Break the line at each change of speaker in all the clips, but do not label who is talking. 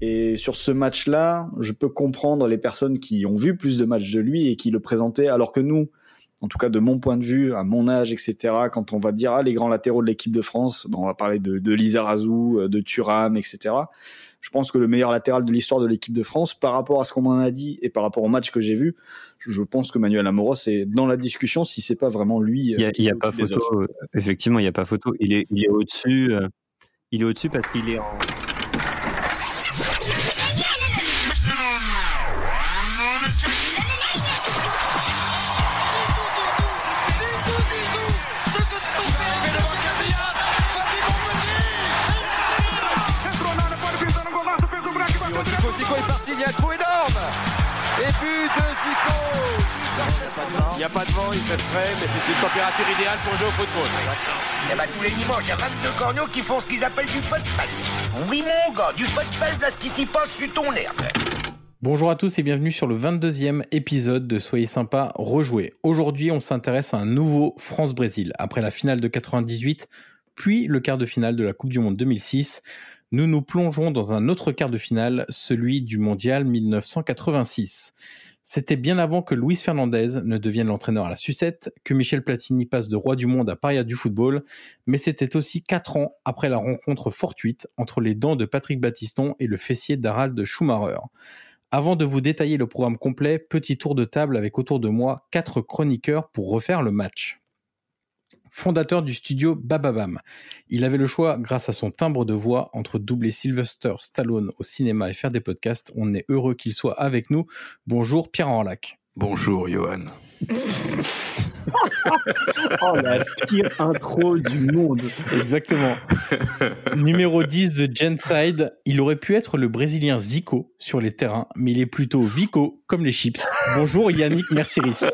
Et sur ce match-là, je peux comprendre les personnes qui ont vu plus de matchs de lui et qui le présentaient, alors que nous, en tout cas de mon point de vue, à mon âge, etc., quand on va dire ah, les grands latéraux de l'équipe de France, on va parler de, de Lisa Razou, de Thuram, etc. Je pense que le meilleur latéral de l'histoire de l'équipe de France, par rapport à ce qu'on m'en a dit et par rapport au match que j'ai vu, je pense que Manuel Amoros est dans la discussion si c'est pas vraiment lui.
Il n'y a, y a pas photo. Euh, effectivement, il n'y a pas photo. Il est, il est au-dessus. Euh, il est au-dessus parce qu'il est en
Il n'y a pas de vent, il fait frais, mais c'est une température idéale pour jouer au football.
Et eh bah, ben, tous les dimanches, il y a 22 corneaux qui font ce qu'ils appellent du football. Oui, mon gars, du football, là, ce qui s'y passe sur ton herbe.
Bonjour à tous et bienvenue sur le 22e épisode de Soyez sympa, rejouer. Aujourd'hui, on s'intéresse à un nouveau France-Brésil. Après la finale de 98, puis le quart de finale de la Coupe du Monde 2006, nous nous plongeons dans un autre quart de finale, celui du Mondial 1986. C'était bien avant que Luis Fernandez ne devienne l'entraîneur à la sucette, que Michel Platini passe de roi du monde à paria du football, mais c'était aussi quatre ans après la rencontre fortuite entre les dents de Patrick Battiston et le fessier d'Harald Schumacher. Avant de vous détailler le programme complet, petit tour de table avec autour de moi quatre chroniqueurs pour refaire le match fondateur du studio Bababam. Il avait le choix, grâce à son timbre de voix, entre doubler Sylvester Stallone au cinéma et faire des podcasts. On est heureux qu'il soit avec nous. Bonjour Pierre Enlac.
Bonjour Johan.
oh, la pire intro du monde.
Exactement. Numéro 10 de Genside, il aurait pu être le Brésilien Zico sur les terrains, mais il est plutôt Vico, comme les chips. Bonjour Yannick Merciris.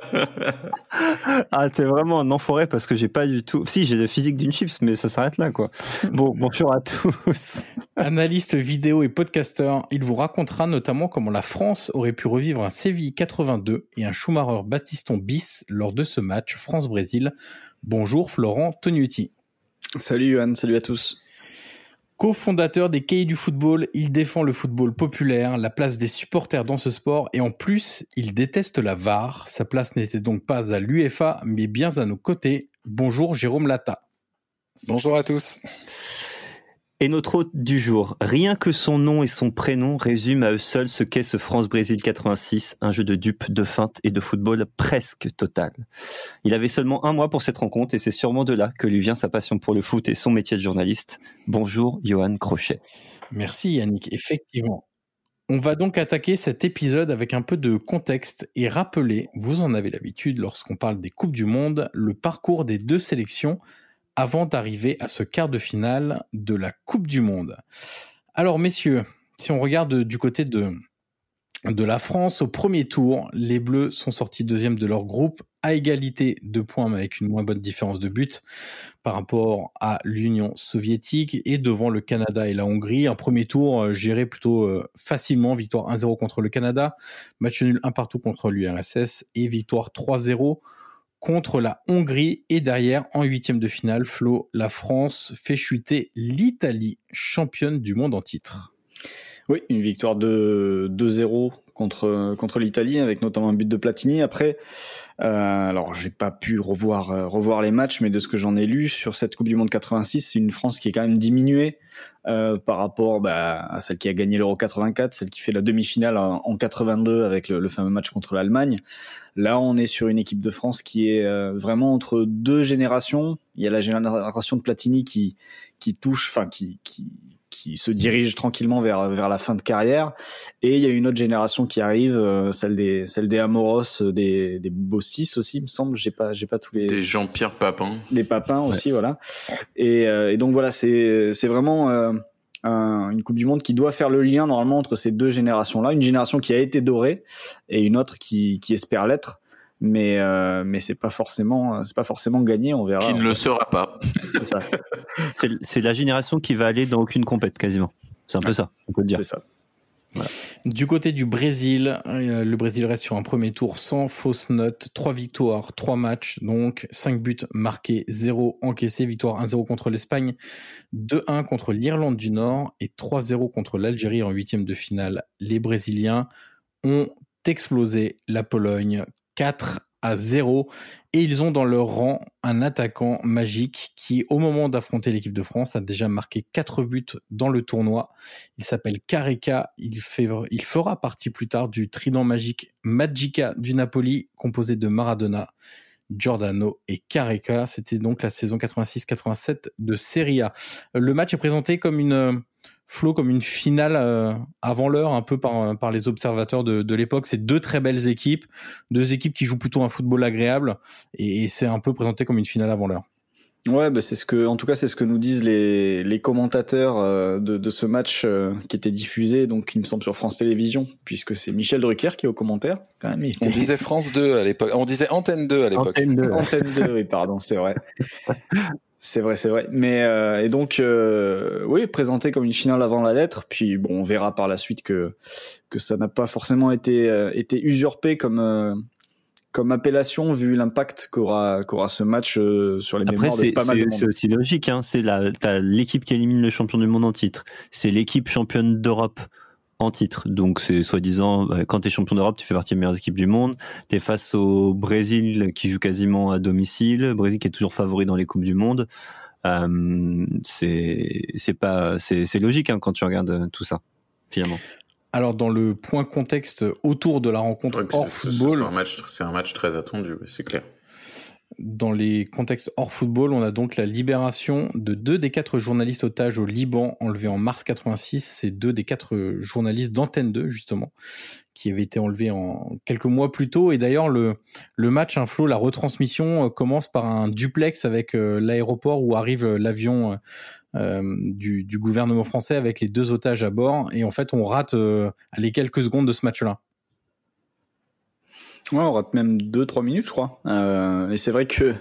Ah, t'es vraiment un enfoiré parce que j'ai pas du tout... Si, j'ai le physique d'une chips, mais ça s'arrête là, quoi. Bon, bonjour à tous.
Analyste vidéo et podcasteur, il vous racontera notamment comment la France aurait pu revivre un Séville 82 et un Schumacher Battiston bis lors de ce match France-Brésil. Bonjour Florent Tognuti.
Salut Johan, salut à tous.
Co-fondateur des Cahiers du football, il défend le football populaire, la place des supporters dans ce sport et en plus, il déteste la VAR. Sa place n'était donc pas à l'UFA, mais bien à nos côtés. Bonjour Jérôme Lata.
Bonjour à tous.
Et notre hôte du jour, rien que son nom et son prénom résument à eux seuls ce qu'est ce France-Brésil 86, un jeu de dupes, de feintes et de football presque total. Il avait seulement un mois pour cette rencontre et c'est sûrement de là que lui vient sa passion pour le foot et son métier de journaliste. Bonjour Johan Crochet.
Merci Yannick, effectivement. On va donc attaquer cet épisode avec un peu de contexte et rappeler, vous en avez l'habitude lorsqu'on parle des Coupes du Monde, le parcours des deux sélections avant d'arriver à ce quart de finale de la Coupe du Monde. Alors messieurs, si on regarde du côté de, de la France, au premier tour, les Bleus sont sortis deuxième de leur groupe à égalité de points mais avec une moins bonne différence de but par rapport à l'Union soviétique et devant le Canada et la Hongrie. Un premier tour euh, géré plutôt euh, facilement, victoire 1-0 contre le Canada, match nul 1 partout contre l'URSS et victoire 3-0 contre la Hongrie et derrière en huitième de finale, Flo, la France fait chuter l'Italie, championne du monde en titre.
Oui, une victoire de 2-0 contre contre l'Italie avec notamment un but de Platini. Après, euh, alors j'ai pas pu revoir euh, revoir les matchs, mais de ce que j'en ai lu sur cette Coupe du Monde 86, c'est une France qui est quand même diminuée euh, par rapport bah, à celle qui a gagné l'Euro 84, celle qui fait la demi-finale en, 82 avec le, le, fameux match contre l'Allemagne. Là, on est sur une équipe de France qui est euh, vraiment entre deux générations. Il y a la génération de Platini qui qui touche, enfin qui qui qui se dirige tranquillement vers vers la fin de carrière. Et il y a une autre génération qui arrive euh, celle des celle des Amoros des des Bossis aussi il me semble. J'ai pas j'ai pas tous les
des Jean-Pierre Papin.
Des Papins aussi voilà. Et, euh, et donc voilà c'est c'est vraiment euh, une Coupe du Monde qui doit faire le lien normalement entre ces deux générations là une génération qui a été dorée et une autre qui qui espère l'être mais euh, mais c'est pas forcément c'est pas forcément gagné on verra.
Qui ne le sera pas.
C'est ça. C'est la génération qui va aller dans aucune compète quasiment. C'est un peu ça on peut dire.
C'est ça. Du côté du Brésil, euh, le Brésil reste sur un premier tour sans fausse note, 3 victoires, 3 matchs, donc 5 buts marqués, 0 encaissés, victoire 1-0 contre l'Espagne, 2-1 contre l'Irlande du Nord et 3-0 contre l'Algérie en huitième de finale. Les Brésiliens ont explosé la Pologne 4 à 0 et ils ont dans leur rang un attaquant magique qui, au moment d'affronter l'équipe de France, a déjà marqué 4 buts dans le tournoi. Il s'appelle Careca. Il, il fera partie plus tard du trident magique Magica du Napoli, composé de Maradona, Giordano et Careca. C'était donc la saison 86-87 de Serie A. Le match est présenté comme une Flo comme une finale euh, avant l'heure, un peu par, les observateurs de l'époque. C'est deux très belles équipes, deux équipes qui jouent plutôt un football agréable, et, c'est un peu présenté comme une finale avant l'heure.
Ouais, bah c'est ce que, en tout cas, c'est ce que nous disent les, les commentateurs euh, de, de, ce match euh, qui était diffusé, donc il me semble sur France Télévisions, puisque c'est Michel Drucker qui est au commentaire.
Quand même, On disait France 2 à l'époque, on disait Antenne 2 à l'époque.
Antenne 2, Antenne 2 oui, pardon, c'est vrai. C'est vrai, c'est vrai. Mais euh, et donc euh, oui, présenté comme une finale avant la lettre. Puis bon, on verra par la suite que que ça n'a pas forcément été euh, été usurpé comme euh, comme appellation vu l'impact qu'aura qu'aura ce match euh, sur les Après, mémoires de pas mal de monde.
C'est aussi logique. Hein. C'est l'équipe qui élimine le champion du monde en titre. C'est l'équipe championne d'Europe en titre. Donc c'est soi-disant, euh, quand tu es champion d'Europe, tu fais partie des meilleures équipes du monde. Tu es face au Brésil qui joue quasiment à domicile, le Brésil qui est toujours favori dans les coupes du monde. Euh, c'est pas c'est logique hein, quand tu regardes euh, tout ça finalement.
Alors dans le point contexte autour de la rencontre hors football,
c'est un match très attendu, c'est clair.
Dans les contextes hors football, on a donc la libération de deux des quatre journalistes otages au Liban enlevés en mars 86. C'est deux des quatre journalistes d'Antenne 2, justement, qui avaient été enlevés en quelques mois plus tôt. Et d'ailleurs, le, le match, un flot, la retransmission euh, commence par un duplex avec euh, l'aéroport où arrive euh, l'avion du, du, gouvernement français avec les deux otages à bord. Et en fait, on rate les quelques secondes de ce match-là.
Ouais, on rate même 2-3 minutes, je crois. Euh, et c'est vrai que,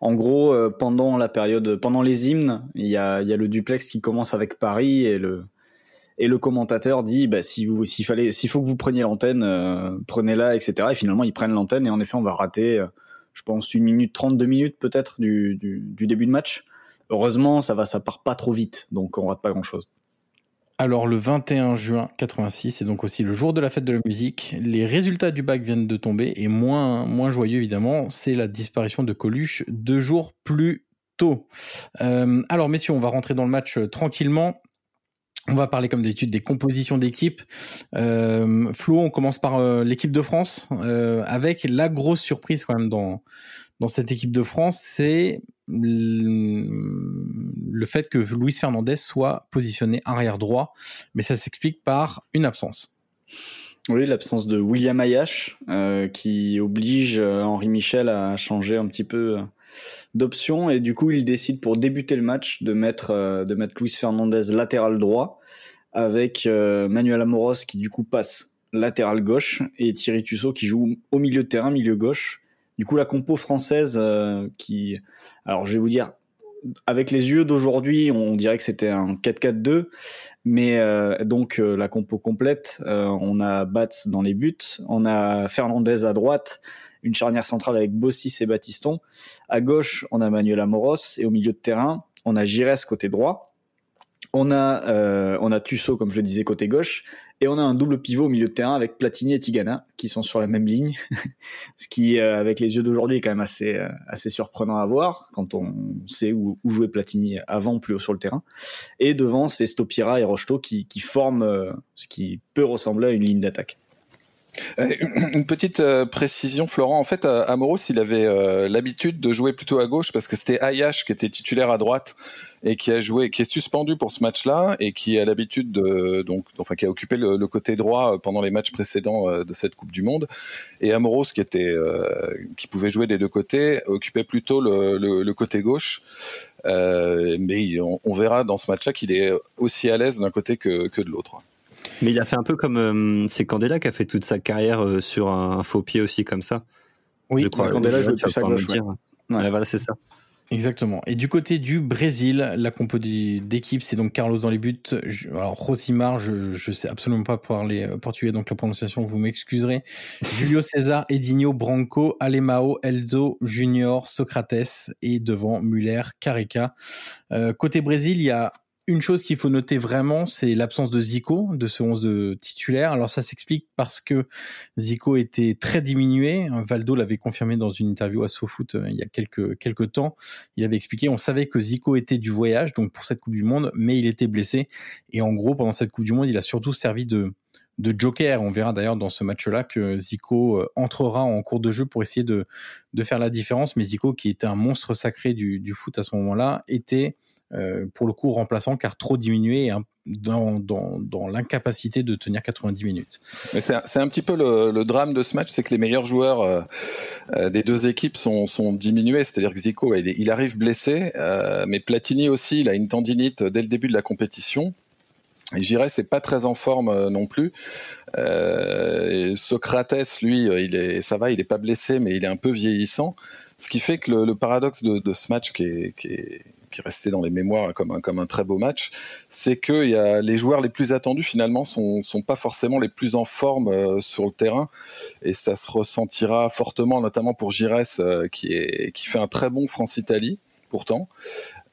en gros, euh, pendant la période, pendant les hymnes, il y a, le duplex qui commence avec Paris et le et le commentateur dit, bah, si vous, s'il fallait, s'il faut que vous preniez l'antenne, euh, prenez-la, etc. Et finalement, ils prennent l'antenne et en effet, on va rater, euh, je pense, une minute 32 minutes peut-être du, du début de match. Heureusement, ça va, ça part pas trop vite, donc on rate pas grand-chose.
Alors le 21 juin 86, c'est donc aussi le jour de la fête de la musique. Les résultats du bac viennent de tomber et moins moins joyeux évidemment, c'est la disparition de Coluche deux jours plus tôt. Euh, alors messieurs, on va rentrer dans le match euh, tranquillement. On va parler comme d'habitude des compositions d'équipe. Euh, Flo, on commence par l'équipe de France avec la grosse surprise quand même dans cette équipe de France, c'est le fait que Luis Fernandez soit positionné arrière droit, mais ça s'explique par une absence.
Oui, l'absence de William Ayash, euh, qui oblige euh, Henri Michel à changer un petit peu euh, d'option, et du coup il décide pour débuter le match de mettre de mettre Luis Fernandez latéral droit, avec Manuel Amoros qui du coup passe latéral gauche, et Thierry Tussaud qui joue au milieu de terrain, milieu gauche. Du coup la compo française qui, alors je vais vous dire, avec les yeux d'aujourd'hui, on dirait que c'était un 4-4-2, mais euh, donc euh, la compo complète, euh, on a Bats dans les buts, on a Fernandez à droite, une charnière centrale avec Bossis et Batiston. À gauche, on a Manuel Amoros et au milieu de terrain, on a Gires côté droit. On a euh, on a Tusso comme je le disais côté gauche et on a un double pivot au milieu de terrain avec Platini et Tigana qui sont sur la même ligne, ce qui euh, avec les yeux d'aujourd'hui est quand même assez euh, assez surprenant à voir quand on sait où, où jouait Platini avant plus haut sur le terrain. Et devant c'est Stopira et Rocheteau qui qui forment ce qui peut ressembler à une ligne d'attaque.
Une petite précision, Florent. En fait, Amoros, il avait l'habitude de jouer plutôt à gauche parce que c'était Ayash qui était titulaire à droite et qui a joué, qui est suspendu pour ce match-là et qui a l'habitude de donc, enfin, qui a occupé le, côté droit pendant les matchs précédents euh, de cette Coupe du Monde. Et Amoros, qui était, euh, qui pouvait jouer des deux côtés, occupait plutôt le, côté gauche. Euh, mais on, verra dans ce match-là qu'il est aussi à l'aise d'un côté que de l'autre.
Mais il a fait un peu comme euh, c'est Candela qui a fait toute sa carrière euh, sur un, un, faux pied aussi comme ça.
Oui, je crois, Candela joue plus à gauche.
Ouais. Ouais, voilà, c'est ça.
Exactement. Et du côté du Brésil, la compo d'équipe, c'est donc Carlos dans les buts. Alors Rosimar, je je sais absolument pas parler euh, portugais, donc la prononciation, vous m'excuserez. Julio César, Edinho, Branco, Alemao, Elzo, Junior, Socrates et devant Muller, Carica. Euh, côté Brésil, il y a une chose qu'il faut noter vraiment, c'est l'absence de Zico, de ce 11 de titulaire. Alors ça s'explique parce que Zico était très diminué. Valdo l'avait confirmé dans une interview à SoFoot euh, il y a quelques, quelques temps. Il avait expliqué, on savait que Zico était du voyage, donc pour cette Coupe du Monde, mais il était blessé. Et en gros, pendant cette Coupe du Monde, il a surtout servi de, de joker. On verra d'ailleurs dans ce match-là que Zico euh, entrera en cours de jeu pour essayer de, de faire la différence. Mais Zico, qui était un monstre sacré du, du foot à ce moment-là, était euh, pour le coup remplaçant car trop diminué dans, dans, dans l'incapacité de tenir 90 minutes.
C'est, un, un petit peu le, le, drame de ce match, c'est que les meilleurs joueurs euh, euh, des deux équipes sont, sont diminués. C'est-à-dire que Zico, il, il arrive blessé, euh, mais Platini aussi, il a une tendinite dès le début de la compétition. Et j'irais, c'est pas très en forme non plus. Euh, Socrates, lui, il est, ça va, il est pas blessé, mais il est un peu vieillissant. Ce qui fait que le, le paradoxe de, de, ce match qui est, qui est qui est resté dans les mémoires comme un, comme un très beau match, c'est que y a, les joueurs les plus attendus finalement sont, sont pas forcément les plus en forme euh, sur le terrain et ça se ressentira fortement notamment pour Gires euh, qui, est, qui fait un très bon France-Italie pourtant,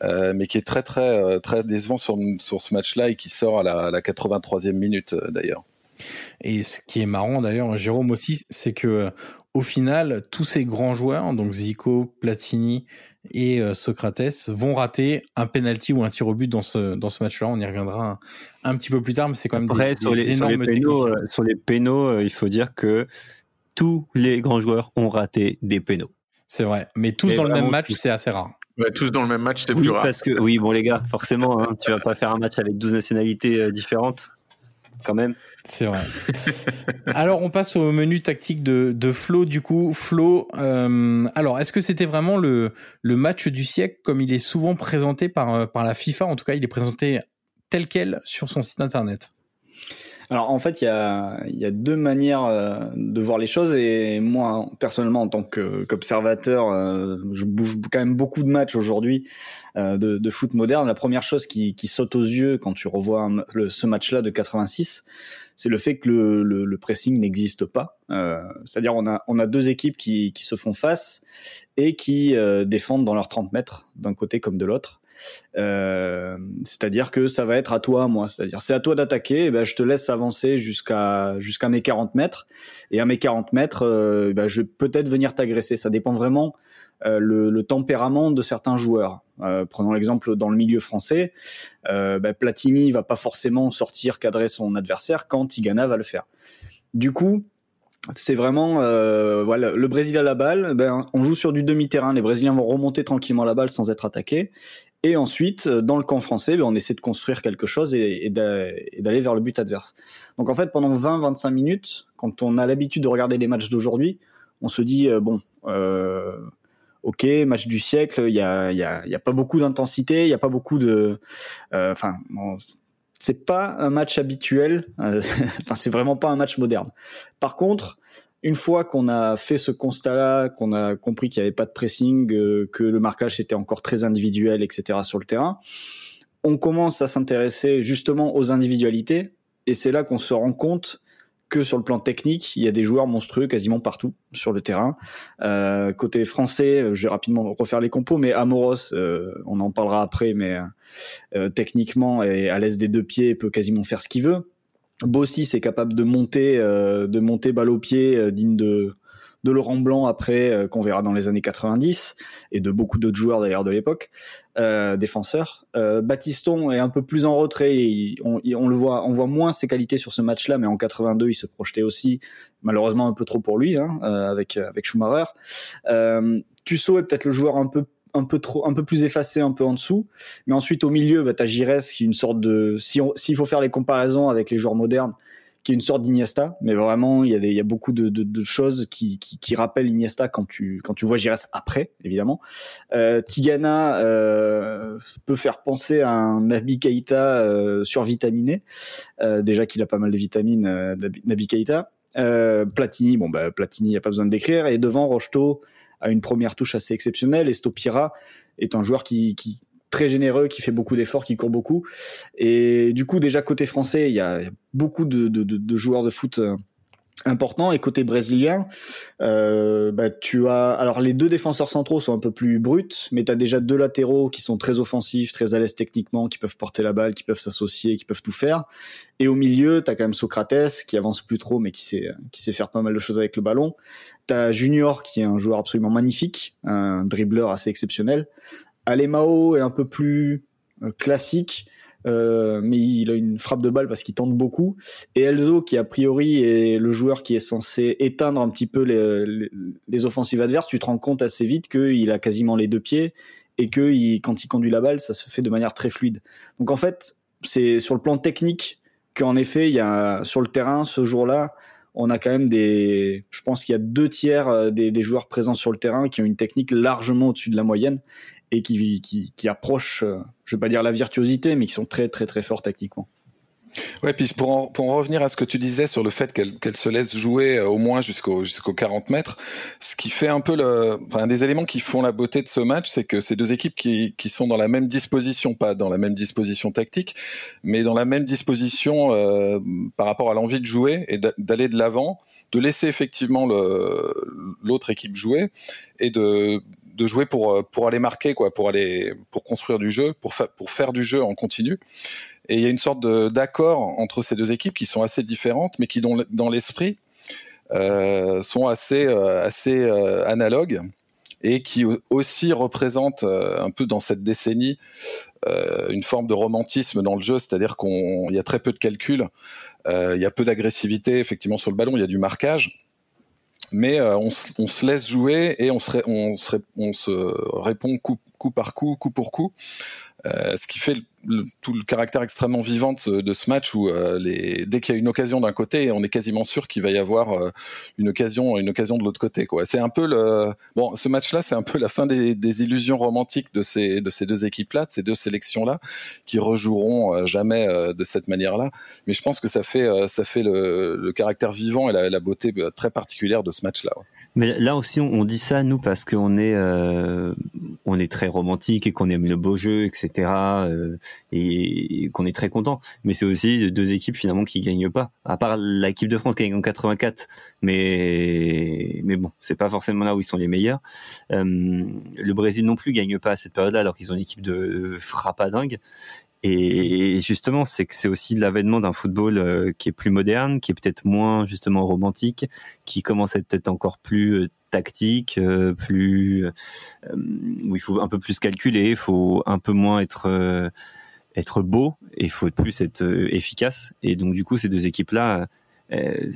euh, mais qui est très très euh, très décevant sur, sur ce match-là et qui sort à la, à la 83e minute euh, d'ailleurs.
Et ce qui est marrant d'ailleurs, Jérôme aussi, c'est que au final, tous ces grands joueurs, donc Zico, Platini et euh, Socrates, vont rater un penalty ou un tir au but dans ce dans ce match-là. On y reviendra un, un, petit peu plus tard, mais c'est quand même
Après,
des,
sur,
des
les, sur, les pénaux, euh, sur les pénaux, euh, il faut dire que tous les grands joueurs ont raté des pénaux.
C'est vrai, mais tous dans le même match, c'est assez rare.
Ouais, tous dans le même match, c'est
oui,
plus rare.
Parce que, oui, bon les gars, forcément, hein, tu vas pas faire un match avec 12 nationalités euh, différentes quand même.
C'est vrai. alors, on passe au menu tactique de, de Flo. Du coup, Flo, euh, alors, est-ce que c'était vraiment le, match du siècle comme il est souvent présenté par, par la FIFA? En tout cas, il est présenté tel quel sur son site internet.
Alors en fait, il y a, deux manières euh, de voir les choses et moi personnellement en tant qu'observateur, euh, je bouffe quand même beaucoup de matchs aujourd'hui euh, de, foot moderne. La première chose qui, saute aux yeux quand tu revois ce match-là de 86, c'est le fait que le, pressing n'existe pas. C'est-à-dire on a, deux équipes qui, se font face et qui défendent dans leurs 30 mètres d'un côté comme de l'autre. Euh, c'est-à-dire que ça va être à toi, moi. C'est-à-dire c'est à toi d'attaquer. ben je te laisse avancer jusqu'à jusqu'à mes 40 mètres. Et à mes 40 mètres, euh, ben je vais peut-être venir t'agresser. Ça dépend vraiment euh, le, tempérament de certains joueurs. Prenons l'exemple dans le milieu français. Ben Platini va pas forcément sortir cadrer son adversaire quand Tigana va le faire. Du coup, c'est vraiment euh, voilà le Brésil à la balle ben on joue sur du demi-terrain les Brésiliens vont remonter tranquillement la balle sans être attaqués. Et ensuite dans le camp français ben, on essaie de construire quelque chose et, d'aller vers le but adverse. Donc en fait pendant 20-25 minutes quand on a l'habitude de regarder les matchs d'aujourd'hui on se dit euh, bon euh, ok match du siècle il y a il y a, y a pas beaucoup d'intensité il y a pas beaucoup de enfin euh, c'est pas un match habituel. enfin, c'est vraiment pas un match moderne. Par contre, une fois qu'on a fait ce constat-là, qu'on a compris qu'il n'y avait pas de pressing, euh, que le marquage était encore très individuel, etc. sur le terrain, on commence à s'intéresser justement aux individualités. Et c'est là qu'on se rend compte que sur le plan technique, il y a des joueurs monstrueux quasiment partout sur le terrain. Euh, côté français, je vais rapidement refaire les compos, mais Amoros, euh, on en parlera après, mais euh, techniquement et à l'aise des deux pieds, peut quasiment faire ce qu'il veut. Bossi, c'est capable de monter, euh, de monter balle au pied, euh, digne de de Laurent Blanc après euh, qu'on verra dans les années 90 et de beaucoup d'autres joueurs d'ailleurs de l'époque euh, défenseurs euh, Batiston est un peu plus en retrait on, le voit on voit moins ses qualités sur ce match là mais en 82 il se projetait aussi malheureusement un peu trop pour lui hein, euh, avec avec Schumacher Tussaud est peut-être le joueur un peu un peu trop, un peu plus effacé, un peu en dessous. Mais ensuite au milieu, bah, t'as Gires qui est une sorte de, si s'il faut faire les comparaisons avec les joueurs modernes, une sorte d'Iniesta, mais vraiment il y a beaucoup de, choses qui, rappellent Iniesta quand tu quand tu vois Gires après évidemment. Euh, Tigana euh, peut faire penser à un Nabi Keita euh, survitaminé, euh, déjà qu'il a pas mal de vitamines, euh, Nabi Keita. Platini, bon bah Platini, y a pas besoin de décrire. Et devant Rocheteau a une première touche assez exceptionnelle et Stopira est un joueur qui, qui très généreux, qui fait beaucoup d'efforts, qui court beaucoup. Et du coup, déjà côté français, il y a beaucoup de, de, de, joueurs de foot euh, important et côté brésilien euh, bah, tu as alors les deux défenseurs centraux sont un peu plus bruts mais tu as déjà deux latéraux qui sont très offensifs très à l'aise techniquement qui peuvent porter la balle qui peuvent s'associer qui peuvent tout faire. Et au milieu tu as quand même Socrates qui avance plus trop mais qui sait qui sait faire pas mal de choses avec le ballon. Tu as Junior qui est un joueur absolument magnifique un dribbleur assez exceptionnel Alemao est un peu plus euh, classique euh, mais il a une frappe de balle parce qu'il tente beaucoup. Et Elzo, qui a priori est le joueur qui est censé éteindre un petit peu les, les, offensives adverses, tu te rends compte assez vite qu'il a quasiment les deux pieds et que quand il conduit la balle, ça se fait de manière très fluide. Donc en fait, c'est sur le plan technique qu'en effet, il y a sur le terrain ce jour-là, on a quand même des, je pense qu'il y a deux tiers euh, des, des, joueurs présents sur le terrain qui ont une technique largement au-dessus de la moyenne et qui, qui, qui approchent, euh, je vais pas dire la virtuosité, mais qui sont très très très forts techniquement.
Ouais, puis pour en, pour en revenir à ce que tu disais sur le fait qu'elle qu'elle se laisse jouer euh, au moins jusqu'au jusqu'aux 40 mètres, ce qui fait un peu le, enfin, un des éléments qui font la beauté de ce match, c'est que ces deux équipes qui, qui sont dans la même disposition, pas dans la même disposition tactique, mais dans la même disposition euh, par rapport à l'envie de jouer et d'aller de l'avant, de laisser effectivement l'autre équipe jouer et de de jouer pour euh, pour aller marquer quoi, pour aller pour construire du jeu, pour fa pour faire du jeu en continu. Et il y a une sorte d'accord entre ces deux équipes qui sont assez différentes, mais qui dans, l'esprit euh, sont assez euh, assez euh, analogues et qui aussi représentent euh, un peu dans cette décennie euh, une forme de romantisme dans le jeu, c'est-à-dire qu'on il y a très peu de calculs, il y a peu d'agressivité effectivement sur le ballon, il y a du marquage mais euh, on, se laisse jouer et on se, on se, on se répond coup, par coup, coup pour coup. Euh, ce qui fait le, tout le caractère extrêmement vivant de, de ce match où euh, les, dès qu'il y a une occasion d'un côté, on est quasiment sûr qu'il va y avoir euh, une occasion, une occasion de l'autre côté. C'est un peu le bon, ce match-là, c'est un peu la fin des, des, illusions romantiques de ces de ces deux équipes-là, de ces deux sélections-là, qui rejoueront euh, jamais de cette manière-là. Mais je pense que ça fait ça fait le, le caractère vivant et la, la, beauté très particulière de ce match-là. Ouais.
Mais là aussi, on, dit ça nous parce qu'on est euh, on est très romantique et qu'on aime le beau jeu, etc. Euh, et, qu'on est très content. Mais c'est aussi deux équipes finalement qui gagnent pas. À part l'équipe de France qui gagne en 84, mais mais bon, c'est pas forcément là où ils sont les meilleurs. Euh, le Brésil non plus gagne pas à cette période-là, alors qu'ils ont une équipe de frappadingue. Et justement, c'est que c'est aussi l'avènement d'un football euh, qui est plus moderne, qui est peut-être moins justement romantique, qui commence à être peut-être encore plus euh, tactique, euh, plus où il faut un peu plus calculer, il faut un peu moins être être beau et il faut plus être efficace. Et donc du coup, ces deux équipes-là,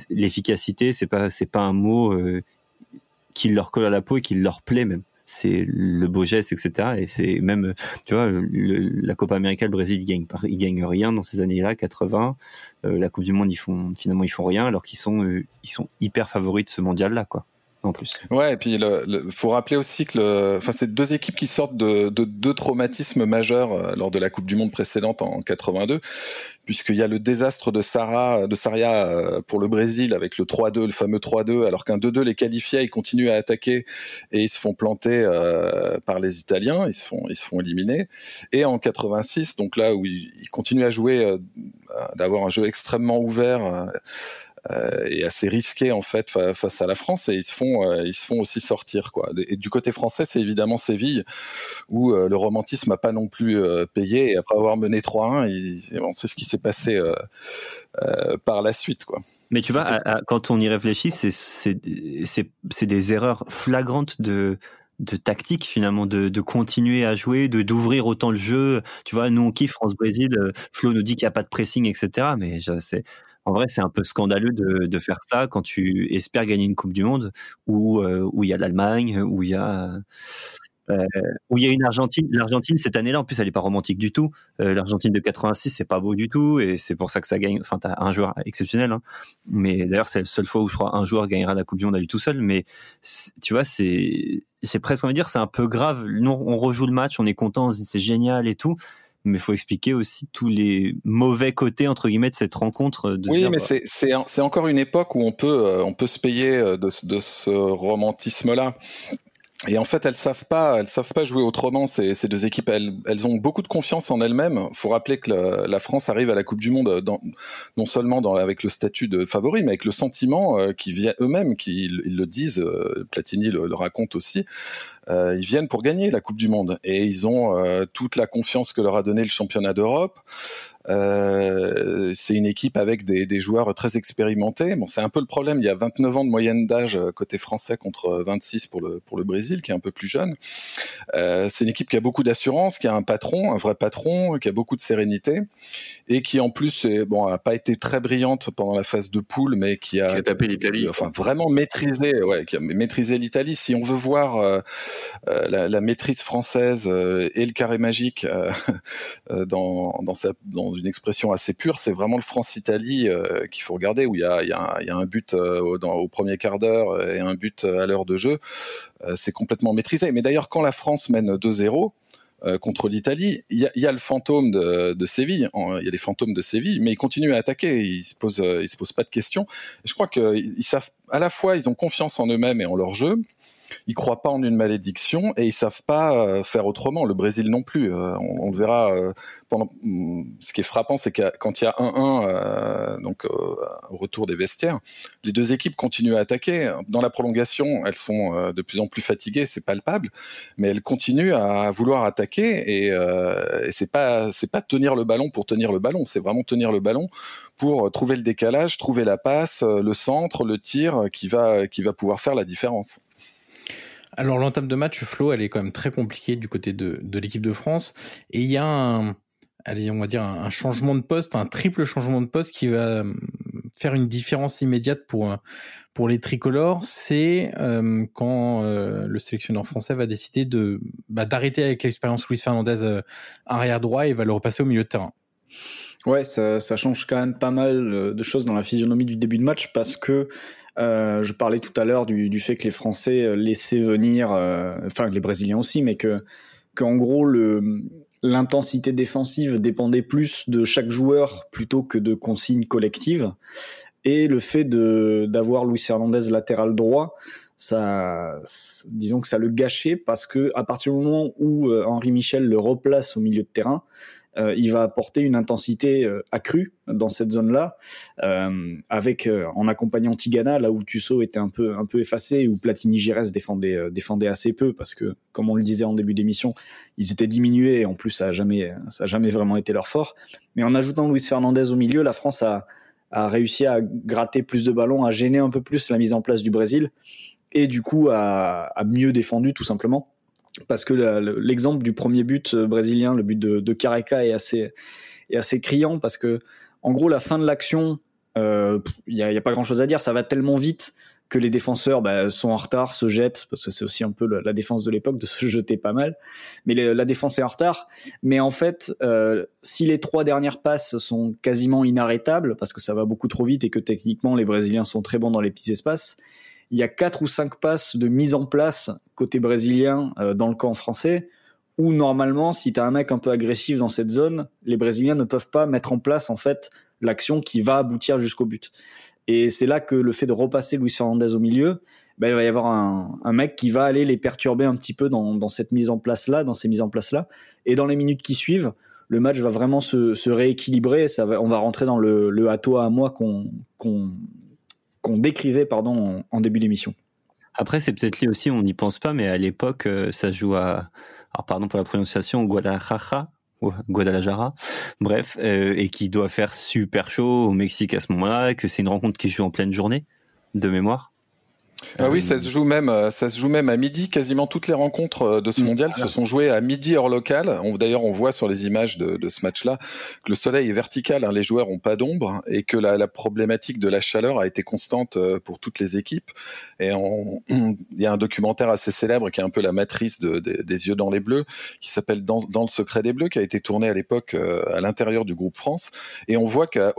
l'efficacité, c'est pas c'est pas un mot qui leur colle à la peau et qui leur plaît même c'est le beau geste, etc. Et c'est même, tu vois, la Copa América, le Brésil, il gagne, il gagne rien dans ces années-là, 80. Euh, la Coupe du Monde, ils font finalement ils font rien, alors qu'ils sont euh, ils sont hyper favoris de ce mondial-là, quoi en plus.
Ouais, et puis il faut rappeler aussi que enfin, c'est deux équipes qui sortent de, de deux traumatismes majeurs euh, lors de la Coupe du Monde précédente en 82, puisqu'il y a le désastre de Sarah, de Saria euh, pour le Brésil avec le 3-2, le fameux 3-2, alors qu'un 2-2 les qualifiait, ils continuent à attaquer et ils se font planter euh, par les Italiens, ils se font, ils se font éliminer. Et en 86, donc là où ils, ils continuent à jouer, euh, d'avoir un jeu extrêmement ouvert euh, et assez risqué en fait face à la France et ils se font euh, ils se font aussi sortir quoi. Et du côté français, c'est évidemment Séville où euh, le romantisme n'a pas non plus payé et après avoir mené 3-1, on sait ce qui s'est passé par la suite quoi.
Mais tu vois, à, à, quand on y réfléchit, c'est c'est des erreurs flagrantes de de tactique finalement de, de continuer à jouer de d'ouvrir autant le jeu tu vois nous on kiffe France Brésil Flo nous dit qu'il n'y a pas de pressing etc mais c'est en vrai, c'est un peu scandaleux de, faire ça quand tu espères gagner une Coupe du Monde où euh, il y a l'Allemagne, où il y a euh, où il y a une Argentine. L'Argentine cette année-là, en plus, elle est pas romantique du tout. Euh, L'Argentine de 86, c'est pas beau du tout, et c'est pour ça que ça gagne. Enfin, t'as un joueur exceptionnel, hein. mais d'ailleurs, c'est la seule fois où je crois un joueur gagnera la Coupe du Monde à lui tout seul. Mais tu vois, c'est c'est presque on va dire, c'est un peu grave. Nous, on rejoue le match, on est content, c'est génial et tout mais il faut expliquer aussi tous les mauvais côtés entre guillemets de cette rencontre. De
oui, dire, mais bah, c'est c'est encore une époque où on peut euh, on peut se payer euh, de, de ce romantisme là. Et en fait, elles savent pas, elles savent pas jouer autrement. Ces, deux équipes, elles, elles, ont beaucoup de confiance en elles-mêmes. Faut rappeler que la, France arrive à la Coupe du Monde dans, non seulement dans, avec le statut de favori, mais avec le sentiment euh, qui vient eux-mêmes, qui ils, le disent. Euh, Platini le, le, raconte aussi. Euh, ils viennent pour gagner la Coupe du Monde et ils ont euh, toute la confiance que leur a donné le championnat d'Europe. Euh, c'est une équipe avec des, des, joueurs très expérimentés. Bon, c'est un peu le problème. Il y a 29 ans de moyenne d'âge euh, côté français contre 26 pour le pour le Brésil, qui est un peu plus jeune. Euh, c'est une équipe qui a beaucoup d'assurance, qui a un patron, un vrai patron, qui a beaucoup de sérénité et qui en plus, est, bon, a pas été très brillante pendant la phase de poule, mais qui a,
qui a tapé l'Italie.
Enfin, vraiment maîtrisé, ouais, qui a maîtrisé l'Italie. Si on veut voir euh, la, la, maîtrise française et le carré magique dans dans sa dans une expression assez pure, c'est vraiment le France-Italie euh, qu'il faut regarder, où il y a, y a, y a un but euh, au, dans, au, premier quart d'heure et un but à l'heure de jeu. Euh, c'est complètement maîtrisé. Mais d'ailleurs, quand la France mène 2-0, contre l'Italie, il y, y a, le fantôme de, de Séville, il y a des fantômes de Séville, mais ils continuent à attaquer, ils se posent, ils se posent pas de questions. Je crois qu'ils savent à la fois, ils ont confiance en eux-mêmes et en leur jeu, ils croient pas en une malédiction et ils savent pas euh, faire autrement. Le Brésil non plus. Euh, on, on, le verra euh, pendant. Mm, ce qui est frappant, c'est que quand il y a 1-1, donc au retour des vestiaires, les deux équipes continuent à attaquer. Dans la prolongation, elles sont de plus en plus fatiguées, c'est palpable, mais elles continuent à vouloir attaquer et, et c'est pas c'est pas tenir le ballon pour tenir le ballon, c'est vraiment tenir le ballon pour trouver le décalage, trouver la passe, le centre, le tir qui va qui va pouvoir faire la différence.
Alors l'entame de match, Flo, elle est quand même très compliquée du côté de, de l'équipe de France. Et il y a un, allez, on va dire un, changement de poste, un triple changement de poste qui va euh, faire une différence immédiate pour pour les tricolores. C'est euh, quand euh, le sélectionneur français va décider de bah, d'arrêter avec l'expérience Luis Fernandez euh, arrière droit et va le repasser au milieu de terrain.
Ouais, ça, ça change quand même pas mal de choses dans la physionomie du début de match parce que euh, je parlais tout à l'heure du, du, fait que les Français euh, laissaient venir, euh, enfin les Brésiliens aussi, mais que qu'en gros le l'intensité défensive dépendait plus de chaque joueur plutôt que de consignes collectives. Et le fait de d'avoir Luis Fernandez latéral droit, ça, disons que ça le gâchait parce que à partir du moment où Henri Michel le replace au milieu de terrain, euh, il va apporter une intensité euh, accrue dans cette zone-là, euh, avec en accompagnant Tigana là où Tusso était un peu un peu effacé, où Platini Gires défendait défendait assez peu parce que comme on le disait en début d'émission, ils étaient diminués et en plus ça a jamais a jamais vraiment été leur fort. Mais en ajoutant Luis Fernandez au milieu, la France a a réussi à gratter plus de ballons, à gêner un peu plus la mise en place du Brésil et du coup à, à mieux défendu tout simplement parce que l'exemple du premier but euh, brésilien, le but de, de est assez, criant parce que, en gros, la fin de l'action, il euh, n'y a, pas grand chose à dire. Ça va tellement vite que les défenseurs bah, sont en retard, se jettent, parce que c'est aussi un peu la défense de l'époque de se jeter pas mal. Mais la défense est en retard. Mais en fait, euh, si les trois dernières passes sont quasiment inarrêtables, parce que ça va beaucoup trop vite et que techniquement les Brésiliens sont très bons dans les petits espaces, il y a quatre ou cinq passes de mise en place côté brésilien euh, dans le camp français où normalement, si tu as un mec un peu agressif dans cette zone, les Brésiliens ne peuvent pas mettre en place en fait l'action qui va aboutir jusqu'au but. Et c'est là que le fait de repasser Luis Fernandez au milieu, ben, il va y avoir un, mec qui va aller les perturber un petit peu dans, cette mise en place là, dans ces mises en place là. Et dans les minutes qui suivent, le match va vraiment se, rééquilibrer. Ça va, on va rentrer dans le, à toi à moi qu'on qu'on décrivait pardon en, début d'émission.
Après, c'est peut-être lié aussi, on n'y pense pas, mais à l'époque, euh, ça joue à, alors pardon pour la prononciation, Guadalajara, Guadalajara, bref, euh, et qui doit faire super chaud au Mexique à ce moment-là, que c'est une rencontre qui joue en pleine journée, de mémoire.
Ah oui, ça se joue même, euh, ça se joue même à midi. Quasiment toutes les rencontres euh, de ce mm. mondial se sont jouées à midi heure locale. D'ailleurs, on voit sur les images de, de ce match-là que le soleil est vertical, hein, les joueurs ont pas d'ombre et que la, la, problématique de la chaleur a été constante euh, pour toutes les équipes. Et il y a un documentaire assez célèbre qui est un peu la matrice de, de, des yeux dans les bleus, qui s'appelle dans, dans, le secret des bleus, qui a été tourné à l'époque à l'intérieur du groupe France. Et on voit qu'à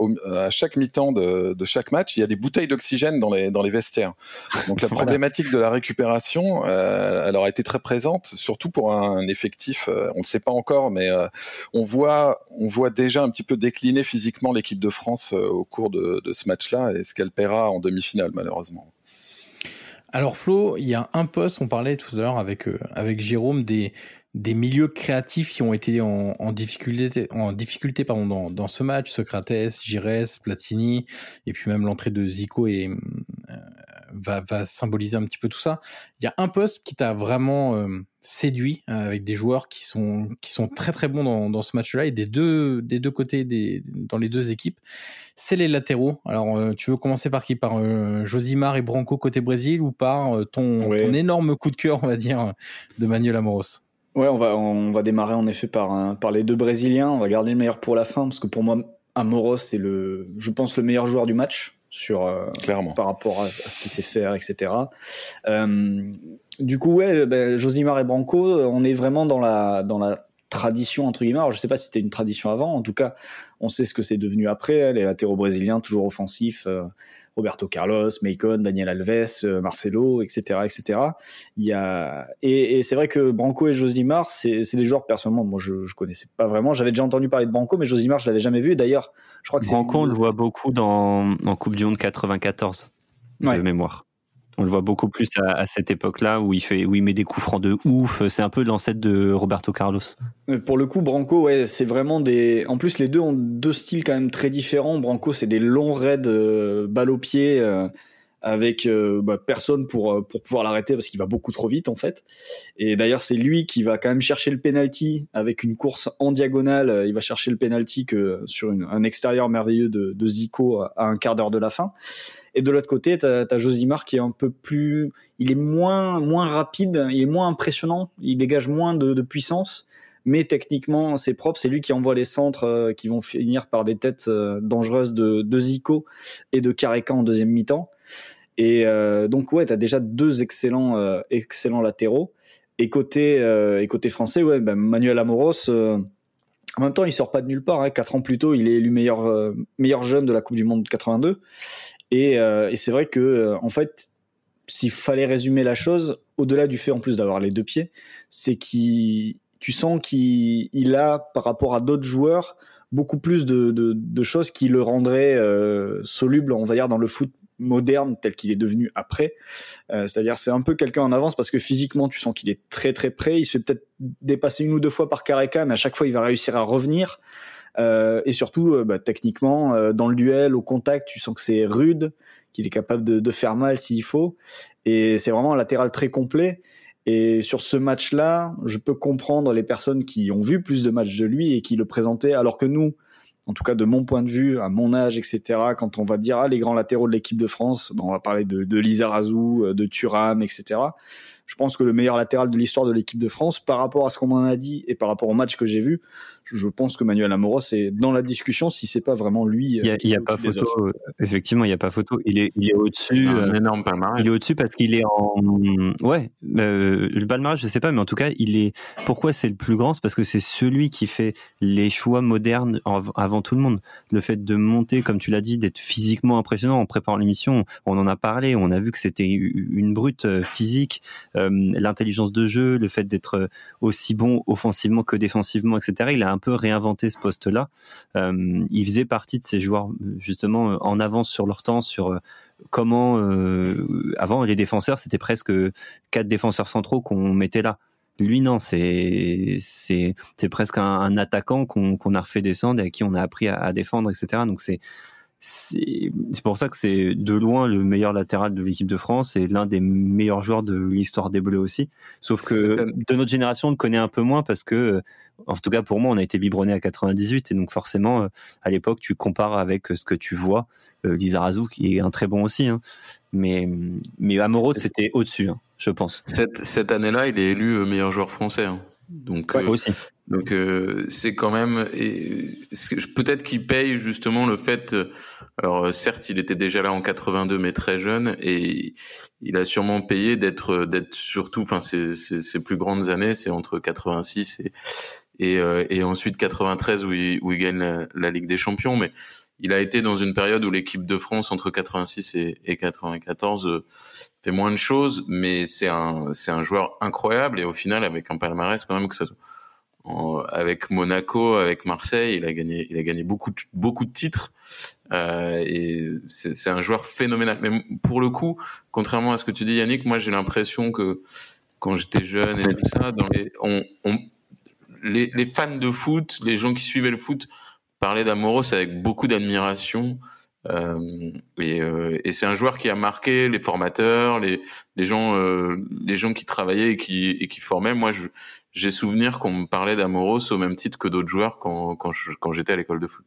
chaque mi-temps de, de, chaque match, il y a des bouteilles d'oxygène dans les, dans les vestiaires. Donc la problématique de la récupération, euh, elle aura été très présente, surtout pour un effectif. Euh, on ne sait pas encore, mais euh, on voit, on voit déjà un petit peu décliner physiquement l'équipe de France au cours de, de ce match-là et ce qu'elle paiera en demi-finale, malheureusement.
Alors Flo, il y a un poste, on parlait tout à l'heure avec avec Jérôme des des milieux créatifs qui ont été en, en difficulté en difficulté pardon dans, dans ce match, Socrates, Gires, Platini et puis même l'entrée de Zico et euh, va va symboliser un petit peu tout ça. Il y a un poste qui t'a vraiment euh, séduit euh, avec des joueurs qui sont qui sont très très bons dans, dans ce match-là et des deux des deux côtés des dans les deux équipes, c'est les latéraux. Alors euh, tu veux commencer par qui? Par euh, Josimar et Branco côté Brésil ou par ton,
Ouais.
ton énorme coup de cœur, on va dire, de Manuel Amoros?
Ouais, on va, on va démarrer en effet par, par les deux Brésiliens. On va garder le meilleur pour la fin parce que pour moi, Amoros, c'est le, je pense, le meilleur joueur du match sur, euh,
Clairement.
par rapport à, à ce qu'il sait faire, etc. Euh, du coup, ouais, ben, Josimar et Branco, on est vraiment dans la, dans la tradition entre guillemets. Alors, je sais pas si c'était une tradition avant. En tout cas, on sait ce que c'est devenu après. hein, Les latéraux brésiliens toujours offensifs. euh, Roberto Carlos, Macon, Daniel Alves, euh, Marcelo, etc., etc. Il y a et, et c'est vrai que Branco et Josimar, c'est c'est des joueurs personnellement, moi je, je connaissais pas vraiment. J'avais déjà entendu parler de Branco, mais Josimar je l'avais jamais vu. D'ailleurs, je crois que
Branco, on le voit beaucoup dans, en Coupe du Monde 94,
Ouais.
de mémoire. On le voit beaucoup plus à, cette époque-là où il fait, où il met des coups francs de ouf. C'est un peu l'ancêtre de Roberto Carlos.
Euh, Pour le coup, Branco, ouais, c'est vraiment des. En plus, les deux ont deux styles quand même très différents. Branco, c'est des longs raids euh, balle au pied euh, avec bah, personne pour pour pouvoir l'arrêter parce qu'il va beaucoup trop vite en fait. Et d'ailleurs, c'est lui qui va quand même chercher le penalty avec une course en diagonale. Il va chercher le penalty que sur un extérieur merveilleux de, Zico à un quart d'heure de la fin. Et de l'autre côté, t'as as Josimar qui est un peu plus, il est moins moins rapide, il est moins impressionnant, il dégage moins de, puissance, mais techniquement c'est propre. C'est lui qui envoie les centres euh, qui vont finir par des têtes euh, dangereuses de, de Zico et de Careca en deuxième mi-temps. Et euh, donc ouais, t'as déjà deux excellents excellents latéraux. Et côté et côté français, ouais, ben Manuel Amoros. en même temps, il sort pas de nulle part. Hein. Quatre ans plus tôt, il est élu meilleur meilleur jeune de la Coupe du Monde 82. Et, euh, et c'est vrai que euh, en fait, s'il fallait résumer la chose, au-delà du fait en plus d'avoir les deux pieds, c'est qu'il tu sens qu'il il a par rapport à d'autres joueurs beaucoup plus de, choses qui le rendraient euh, soluble, on va dire, dans le foot moderne tel qu'il est devenu après. C'est-à-dire c'est un peu quelqu'un en avance parce que physiquement tu sens qu'il est très très prêt. Il se fait peut-être dépasser une ou deux fois par Careca, mais à chaque fois il va réussir à revenir. Euh, et surtout, euh, bah, techniquement, euh, dans le duel, au contact, tu sens que c'est rude, qu'il est capable de, de faire mal s'il faut. Et c'est vraiment un latéral très complet. Et sur ce match-là, je peux comprendre les personnes qui ont vu plus de matchs de lui et qui le présentaient, alors que nous, en tout cas de mon point de vue, à mon âge, etc., quand on va dire ah, les grands latéraux de l'équipe de France, ben, on va parler de, de Lizarazu, de Thuram, etc. Je pense que le meilleur latéral de l'histoire de l'équipe de France, par rapport à ce qu'on m'en a dit et par rapport au match que j'ai vu, je pense que Manuel Amoros est dans la discussion si c'est pas vraiment lui.
Il y a,
euh,
a pas photo.
autres.
euh, Effectivement, il y a pas photo. Il est, il est au-dessus.
un
euh,
énorme palmarès.
Il est au-dessus parce qu'il est en ouais euh, le palmarès je sais pas mais en tout cas il est pourquoi c'est le plus grand? C'est parce que c'est celui qui fait les choix modernes av- avant tout le monde le fait de monter comme tu l'as dit d'être physiquement impressionnant en préparant l'émission on en a parlé on a vu que c'était une brute euh, physique euh, l'intelligence de jeu le fait d'être aussi bon offensivement que défensivement etc il a un peu réinventé ce poste là il faisait partie de ces joueurs justement euh, en avance sur leur temps sur euh, comment euh, avant les défenseurs c'était presque quatre défenseurs centraux qu'on mettait là. Lui non, c'est c'est c'est presque un, un attaquant qu'on qu'on a refait descendre et à qui on a appris à, à défendre, etc. Donc c'est c'est pour ça que c'est de loin le meilleur latéral de l'équipe de France et l'un des meilleurs joueurs de l'histoire des Bleus aussi. Sauf que
un-
de notre génération, on le connaît un peu moins parce que, en tout cas pour moi, on a été biberonné à 98 et donc forcément, euh, à l'époque, tu compares avec ce que tu vois. Euh, Lizarazu qui est un très bon aussi, hein. mais mais Amoros c'était au-dessus, hein, je pense.
Cette, cette année-là, il est élu euh, meilleur joueur français. hein. Donc,
Ouais,
euh,
aussi.
donc euh, c'est quand même peut-être qu'il paye justement le fait. Euh, Alors euh, certes, il était déjà là en 82, mais très jeune, et il a sûrement payé d'être d'être surtout. Enfin, ses, ses, ses plus grandes années, c'est entre 86 et et, euh, et ensuite 93 où il, où il gagne la, la Ligue des Champions, mais il a été dans une période où l'équipe de France entre 86 et, et 94 euh, fait moins de choses, mais c'est un c'est un joueur incroyable et au final avec un palmarès quand même que ça avec Monaco, avec Marseille, il a gagné, il a gagné beaucoup, de, beaucoup de titres. Euh, et c'est un joueur phénoménal. Mais pour le coup, contrairement à ce que tu dis, Yannick, moi j'ai l'impression que quand j'étais jeune et tout ça, dans les, on, on, les, les, fans de foot, les gens qui suivaient le foot, parlaient d'Amoros avec beaucoup d'admiration. Euh, et, euh, et c'est un joueur qui a marqué les formateurs, les, les gens, euh, les gens qui travaillaient et qui, et qui formaient. Moi, j'ai souvenir qu'on me parlait d'Amoros au même titre que d'autres joueurs quand, quand, quand j'étais à l'école de foot.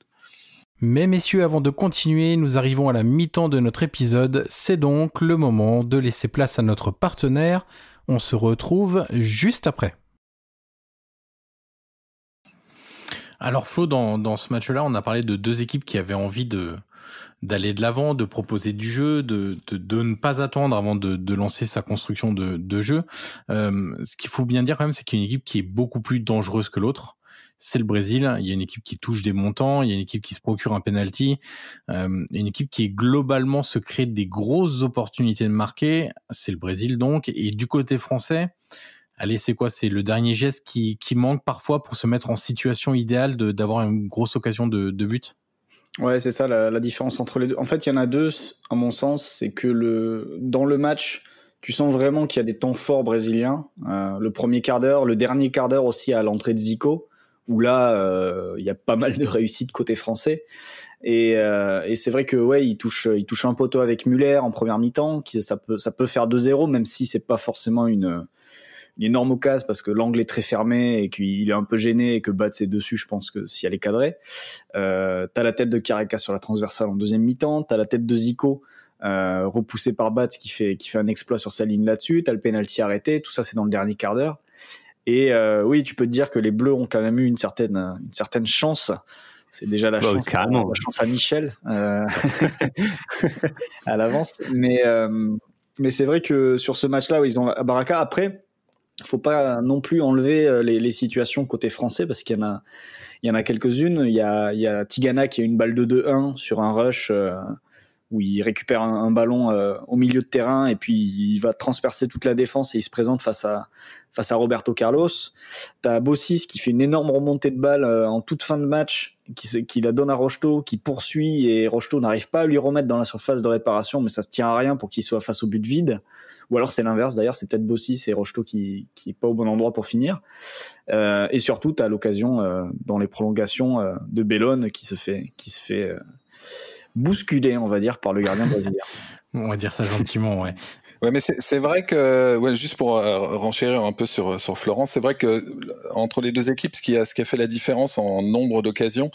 Mais messieurs, avant de continuer, nous arrivons à la mi-temps de notre épisode. C'est donc le moment de laisser place à notre partenaire. On se retrouve juste après. Alors Flo, dans, dans ce match-là, on a parlé de deux équipes qui avaient envie de, d'aller de l'avant, de proposer du jeu, de, de, de, ne pas attendre avant de, de lancer sa construction de, de jeu. Euh, ce qu'il faut bien dire quand même, c'est qu'il y a une équipe qui est beaucoup plus dangereuse que l'autre. C'est le Brésil. Il y a une équipe qui touche des montants, il y a une équipe qui se procure un penalty, euh, une équipe qui est globalement se crée des grosses opportunités de marquer. C'est le Brésil donc. Et du côté français, allez, c'est quoi? C'est le dernier geste qui, qui manque parfois pour se mettre en situation idéale d'avoir une grosse occasion de, de but?
Ouais, c'est ça la, différence entre les deux. En fait, il y en a deux, à mon sens, c'est que le dans le match, tu sens vraiment qu'il y a des temps forts brésiliens. Euh, le premier quart d'heure, le dernier quart d'heure aussi à l'entrée de Zico, où là, euh, il y a pas mal de réussite côté français. Et, euh, et c'est vrai que ouais, il touche, il touche un poteau avec Muller en première mi-temps, qui ça peut, ça peut faire 2-0, même si c'est pas forcément une une énorme occasion parce que l'angle est très fermé et qu'il est un peu gêné et que Bat c'est dessus, je pense que si elle est cadrée. Euh, t'as la tête de Caracas sur la transversale en deuxième mi-temps, t'as la tête de Zico euh, repoussé par Bat qui fait qui fait un exploit sur sa ligne là-dessus, t'as le penalty arrêté, tout ça c'est dans le dernier quart d'heure. Et euh, oui, tu peux te dire que les Bleus ont quand même eu une certaine une certaine chance. C'est déjà la, bah, chance, la chance à Michel euh, à l'avance, mais euh, mais c'est vrai que sur ce match-là, où ils ont Baraka après faut pas non plus enlever euh, les, situations côté français parce qu'il y en a il y en a quelques-unes. Il y a, il y a Tigana qui a une balle de 2-1 sur un rush euh, où il récupère un, un ballon euh, au milieu de terrain et puis il va transpercer toute la défense et il se présente face à face à Roberto Carlos. T'as Bossis qui fait une énorme remontée de balle euh, en toute fin de match, qui, qui la donne à Rocheteau, qui poursuit et Rocheteau n'arrive pas à lui remettre dans la surface de réparation, mais ça se tient à rien pour qu'il soit face au but vide. Ou alors c'est l'inverse d'ailleurs, c'est peut-être Bossis et Rocheteau qui qui est pas au bon endroit pour finir. Euh, et surtout, t'as l'occasion euh, dans les prolongations euh, de Bellone qui se fait qui se fait bousculé, on va dire, par le gardien brésilien.
on va dire ça gentiment, ouais.
Ouais, mais c'est vrai que, ouais, juste pour euh, renchérir un peu sur, sur Florence, c'est vrai que entre les deux équipes, ce qui a, ce qui a fait la différence en nombre d'occasions,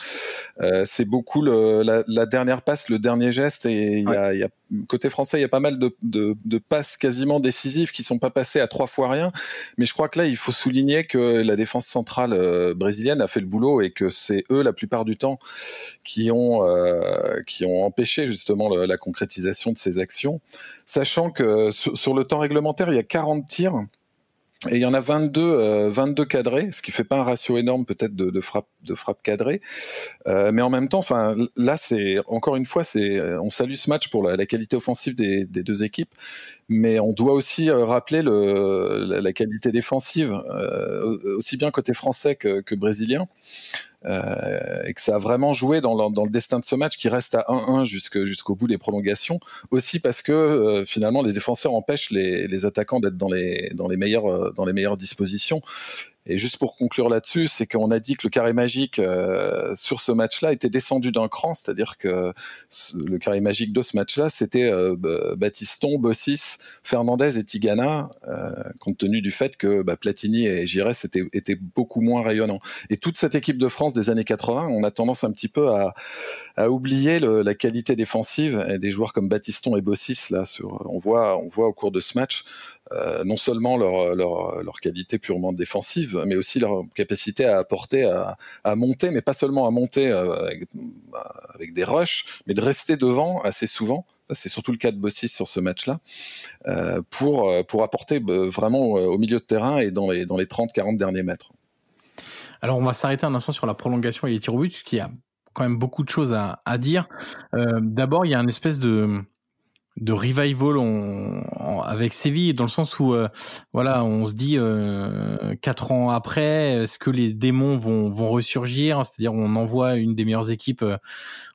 euh, c'est beaucoup le, la, la, dernière passe, le dernier geste. Et il y, a, y a, côté français, il y a pas mal de, passes quasiment décisives qui sont pas passées à trois fois rien. Mais je crois que là, il faut souligner que la défense centrale euh, brésilienne a fait le boulot et que c'est eux, la plupart du temps, qui ont, euh, qui ont empêché justement la concrétisation de ces actions. Sachant que sur, sur, le temps réglementaire, il y a 40 tirs. Et il y en a 22, euh, 22 cadrés, ce qui fait pas un ratio énorme peut-être de, de frappe de frappe cadrée, euh, mais en même temps, enfin là c'est encore une fois c'est on salue ce match pour la, la qualité offensive des, des, deux équipes, mais on doit aussi euh, rappeler le, la, la, qualité défensive euh, aussi bien côté français que, que brésilien. Euh, et que ça a vraiment joué dans le, dans le, destin de ce match qui reste à 1-1 jusqu'au bout des prolongations. Aussi parce que euh, finalement les défenseurs empêchent les, les attaquants d'être dans les, dans, les euh, dans les meilleures dispositions. Et juste pour conclure là-dessus, c'est qu'on a dit que le carré magique euh, sur ce match-là était descendu d'un cran, c'est-à-dire que le carré magique de ce match-là, c'était euh, Baptiston, Bossis, Fernandez et Tigana, euh, compte tenu du fait que bah, Platini et Giresse étaient, étaient, beaucoup moins rayonnants. Et toute cette équipe de France des années 80, on a tendance un petit peu à, à oublier le, la qualité défensive des joueurs comme Baptiston et Bossis. Là, sur, on voit, on voit au cours de ce match euh, non seulement leur, leur, leur, qualité purement défensive, mais aussi leur capacité à apporter, à, à monter, mais pas seulement à monter euh, avec, des rushs, mais de rester devant assez souvent. C'est surtout le cas de Bossis sur ce match-là, euh, pour, pour apporter vraiment au milieu de terrain et dans les, dans les 30-40 derniers mètres.
Alors on va s'arrêter un instant sur la prolongation et les tirs au but, qui a quand même beaucoup de choses à, à dire. Euh, D'abord, il y a une espèce de de revival avec Séville dans le sens où euh, voilà on se dit euh, quatre ans après est-ce que les démons vont vont ressurgir? C'est-à-dire on envoie une des meilleures équipes euh,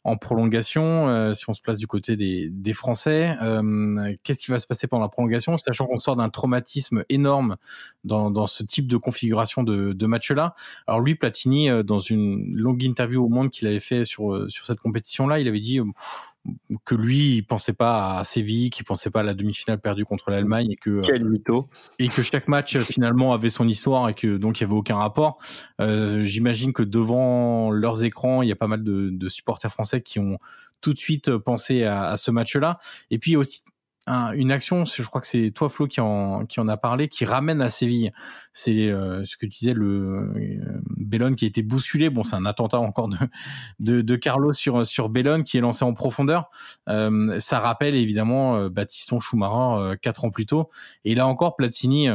en prolongation si on se place du côté des des Français. Qu'est-ce qui va se passer pendant la prolongation? Sachant qu'on sort d'un traumatisme énorme dans dans ce type de configuration de de match là alors lui Platini dans une longue interview au Monde qu'il avait fait sur sur cette compétition là il avait dit que lui il pensait pas à Séville, qu'il pensait pas à la demi-finale perdue contre l'Allemagne et que
Quel mytho.
et que chaque match finalement avait son histoire et que donc il y avait aucun rapport. Euh, J'imagine que devant leurs écrans, il y a pas mal de, de, supporters français qui ont tout de suite pensé à, à ce match-là. Et puis aussi une action, je crois que c'est toi Flo qui en qui a parlé, qui ramène à Séville. C'est euh, ce que tu disais le euh, Bellone qui a été bousculé. Bon, c'est un attentat encore de, de, de Carlos sur sur Bellone qui est lancé en profondeur. Euh, ça rappelle évidemment euh, Baptiston Schumacher quatre ans plus tôt. Et là encore, Platini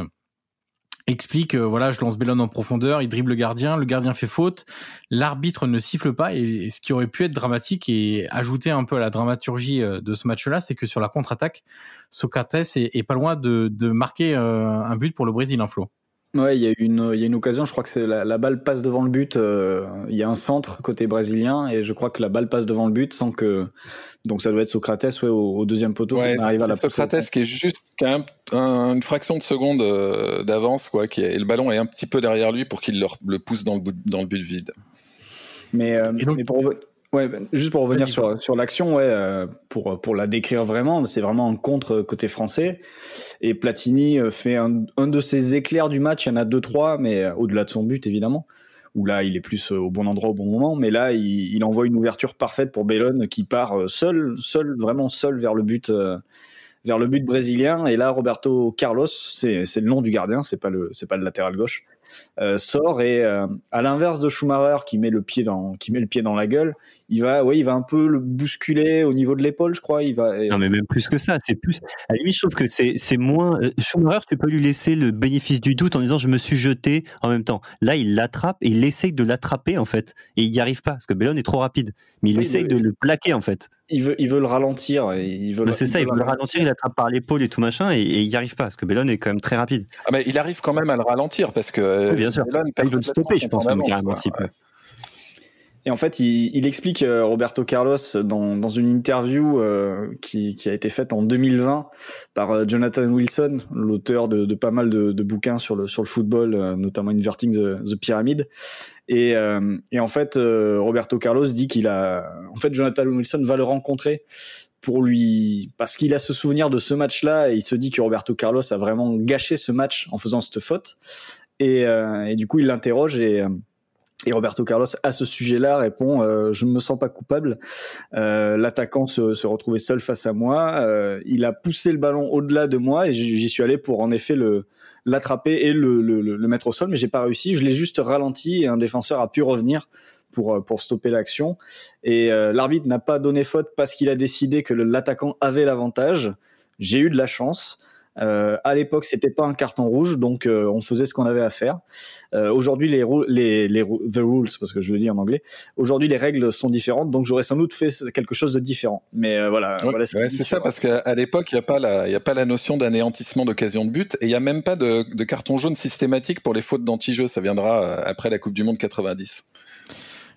explique euh, voilà je lance Bellone en profondeur il dribble le gardien le gardien fait faute l'arbitre ne siffle pas et, ce qui aurait pu être dramatique et ajouter un peu à la dramaturgie euh, de ce match-là c'est que sur la contre-attaque Socrates est, pas loin de, marquer euh, un but pour le Brésil un flot
Ouais, il y a une, il y a une occasion. Je crois que c'est la, la, balle passe devant le but. Euh, il y a un centre côté brésilien et je crois que la balle passe devant le but sans que. Donc ça doit être Socrates ouais, au, deuxième poteau.
Ouais, arrive à la Socrates qui est juste qui a un, une fraction de seconde euh, d'avance quoi, qui est, et le ballon est un petit peu derrière lui pour qu'il le, le pousse dans le, dans le but vide.
Mais, euh, mais pour, Ouais, ben, juste pour revenir sur, sur l'action, ouais, euh, pour, pour la décrire vraiment, c'est vraiment un contre côté français. Et Platini euh, fait un, un de ses éclairs du match, il y en a deux, trois, mais euh, au-delà de son but, évidemment. Où là, il est plus au bon endroit au bon moment. Mais là, il, il envoie une ouverture parfaite pour Bellone qui part seul, seul, vraiment seul vers le but, vers le but brésilien. Et là, Roberto Carlos, c'est le nom du gardien, c'est pas le, c'est pas le latéral gauche, euh, sort et euh, à l'inverse de Schumacher qui met le pied dans, qui met le pied dans la gueule, il va, ouais, il va un peu le bousculer au niveau de l'épaule, je crois. Il va.
Non, mais même plus que ça, c'est plus. À la limite, je trouve que c'est, c'est moins. Euh, Schumacher, tu peux lui laisser le bénéfice du doute en disant je me suis jeté en même temps. Là, il l'attrape et il essaye de l'attraper en fait, et il n'y arrive pas parce que Bellon est trop rapide. Mais il essaye de le plaquer en fait
il veut, il veut le ralentir. Et il veut.
c'est ça, il veut le ralentir, il attrape par l'épaule et tout machin, et, il n'y arrive pas parce que Bellone est quand même très rapide.
Ah mais il arrive quand même à le ralentir parce que
bien sûr. il veut le stopper, je pense, carrément, si peu.
Et en fait, il, il explique euh, Roberto Carlos dans, dans une interview euh, qui, qui, a été faite en 2020 par euh, Jonathan Wilson, l'auteur de, de, pas mal de, de, bouquins sur le sur le football, euh, notamment Inverting the, the Pyramid. Et, et en fait, Roberto Carlos dit qu'il a, en fait, Jonathan Wilson va le rencontrer pour lui parce qu'il a ce souvenir de ce match-là et il se dit que Roberto Carlos a vraiment gâché ce match en faisant cette faute. Et, et du coup, il l'interroge et et Roberto Carlos, à ce sujet-là, répond euh, Je ne me sens pas coupable. Euh, L'attaquant se, retrouvait seul face à moi. Euh, il a poussé le ballon au-delà de moi et j'y suis allé pour en effet l'attraper et le, mettre au sol, mais j'ai pas réussi. Je l'ai juste ralenti et un défenseur a pu revenir pour stopper l'action. Et euh, l'arbitre n'a pas donné faute parce qu'il a décidé que l'attaquant avait l'avantage. J'ai eu de la chance. Euh, à l'époque, c'était pas un carton rouge, donc euh, on faisait ce qu'on avait à faire. Euh, aujourd'hui, les, les, les the rules, parce que je le dis en anglais. Aujourd'hui, les règles sont différentes, donc j'aurais sans doute fait quelque chose de différent. Mais euh, voilà, voilà
c'est ça, parce qu'à l'époque, il n'y a pas la, il y a pas la notion d'anéantissement d'occasion de but, et il y a même pas de, de carton jaune systématique pour les fautes d'anti-jeu. Ça viendra euh, après la Coupe du Monde 90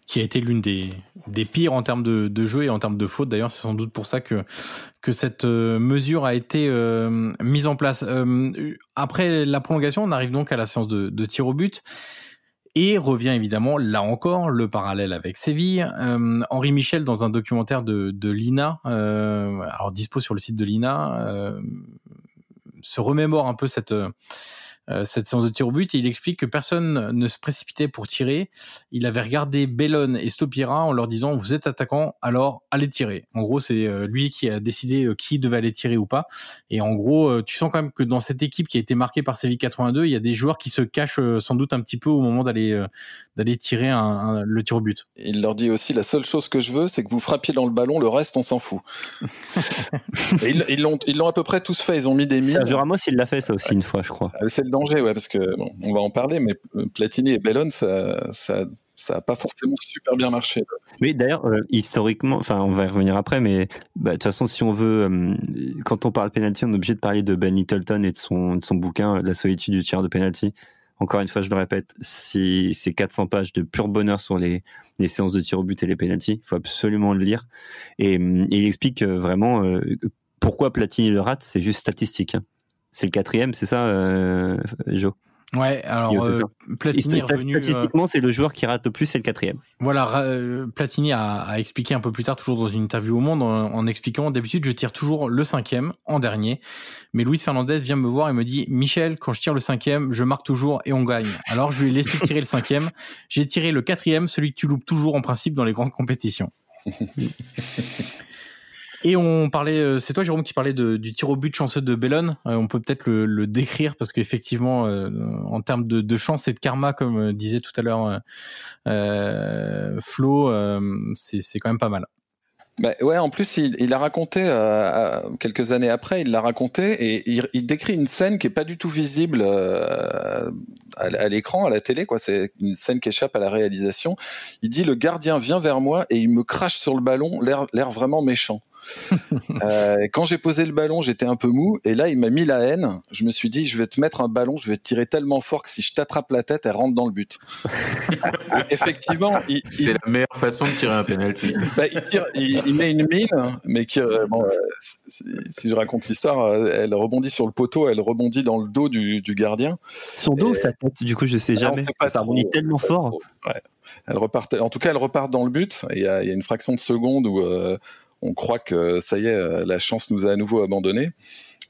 qui a été l'une des, des pires en termes de, de jeu et en termes de faute. D'ailleurs, c'est sans doute pour ça que, que cette euh, mesure a été euh, mise en place. Euh, après la prolongation, on arrive donc à la séance de, de tir au but. Et revient évidemment, là encore, le parallèle avec Séville. Euh, Henri Michel, dans un documentaire de, de l'INA, euh, alors dispo sur le site de l'INA, se remémore un peu cette euh, cette séance de tir au but et il explique que personne ne se précipitait pour tirer. Il avait regardé Bellone et Stopira en leur disant vous êtes attaquant alors allez tirer. En gros c'est euh, lui qui a décidé euh, qui devait aller tirer ou pas. Et en gros tu sens quand même que dans cette équipe qui a été marquée par Séville 82 il y a des joueurs qui se cachent sans doute un petit peu au moment d'aller d'aller tirer un, le tir au but.
Il leur dit aussi la seule chose que je veux c'est que vous frappiez dans le ballon le reste on s'en fout. ils l'ont ils l'ont à peu près tous fait ils ont mis des mines.
Sergio Ramos il l'a fait ça aussi une fois je crois.
C'est danger, ouais, parce que bon, on va en parler, mais Platini et Bellone, ça, ça, ça n'a pas forcément super bien marché.
Mais d'ailleurs, euh, historiquement, enfin, on va y revenir après, mais bah, de toute façon, si on veut, euh, quand on parle penalty, on est obligé de parler de Ben Littleton et de son, de son bouquin La solitude du tir de penalty. Encore une fois, je le répète, si c'est 400 pages de pur bonheur sur les, les séances de tir au but et les penalties, il faut absolument le lire. Et, et il explique vraiment pourquoi Platini le rate, c'est juste statistique. Hein. C'est le quatrième, c'est ça, euh, Joe?
Ouais, alors euh,
Platini statistiquement, euh, c'est le joueur qui rate le plus, c'est le quatrième.
Voilà, euh, Platini a, a, expliqué un peu plus tard, toujours dans une interview au Monde, en, expliquant d'habitude je tire toujours le cinquième en dernier, mais Luis Fernandez vient me voir et me dit Michel, quand je tire le cinquième, je marque toujours et on gagne. Alors je lui ai laissé tirer le cinquième, j'ai tiré le quatrième, celui que tu loupes toujours en principe dans les grandes compétitions. Et on parlait, euh, c'est toi Jérôme qui parlait de, du tir au but chanceux de Bellone. Euh, on peut peut-être le, le, décrire parce qu'effectivement, euh, en termes de, de, chance et de karma, comme disait tout à l'heure euh, Flo, c'est quand même pas mal.
Bah ouais, en plus, il, il a raconté euh, quelques années après, il l'a raconté et il, il, décrit une scène qui est pas du tout visible euh, à, à l'écran, à la télé, quoi. C'est une scène qui échappe à la réalisation. Il dit le gardien vient vers moi et il me crache sur le ballon, l'air vraiment méchant. euh, quand j'ai posé le ballon, j'étais un peu mou, et là, il m'a mis la haine. Je me suis dit, je vais te mettre un ballon, je vais te tirer tellement fort que si je t'attrape la tête, elle rentre dans le but. effectivement,
c'est la meilleure façon de tirer un penalty.
Bah, il, tire, il, met une mine, mais qui, euh, bon, euh, si, je raconte l'histoire, elle rebondit sur le poteau, elle rebondit dans le dos du, du gardien.
Son dos ou sa tête, du coup, je sais jamais. Pas ça rebondit tellement fort.
Ouais. Elle repart, en tout cas, elle repart dans le but. Il y a, y a, une fraction de seconde où euh, on croit que ça y est, euh, la chance nous a à nouveau abandonnés.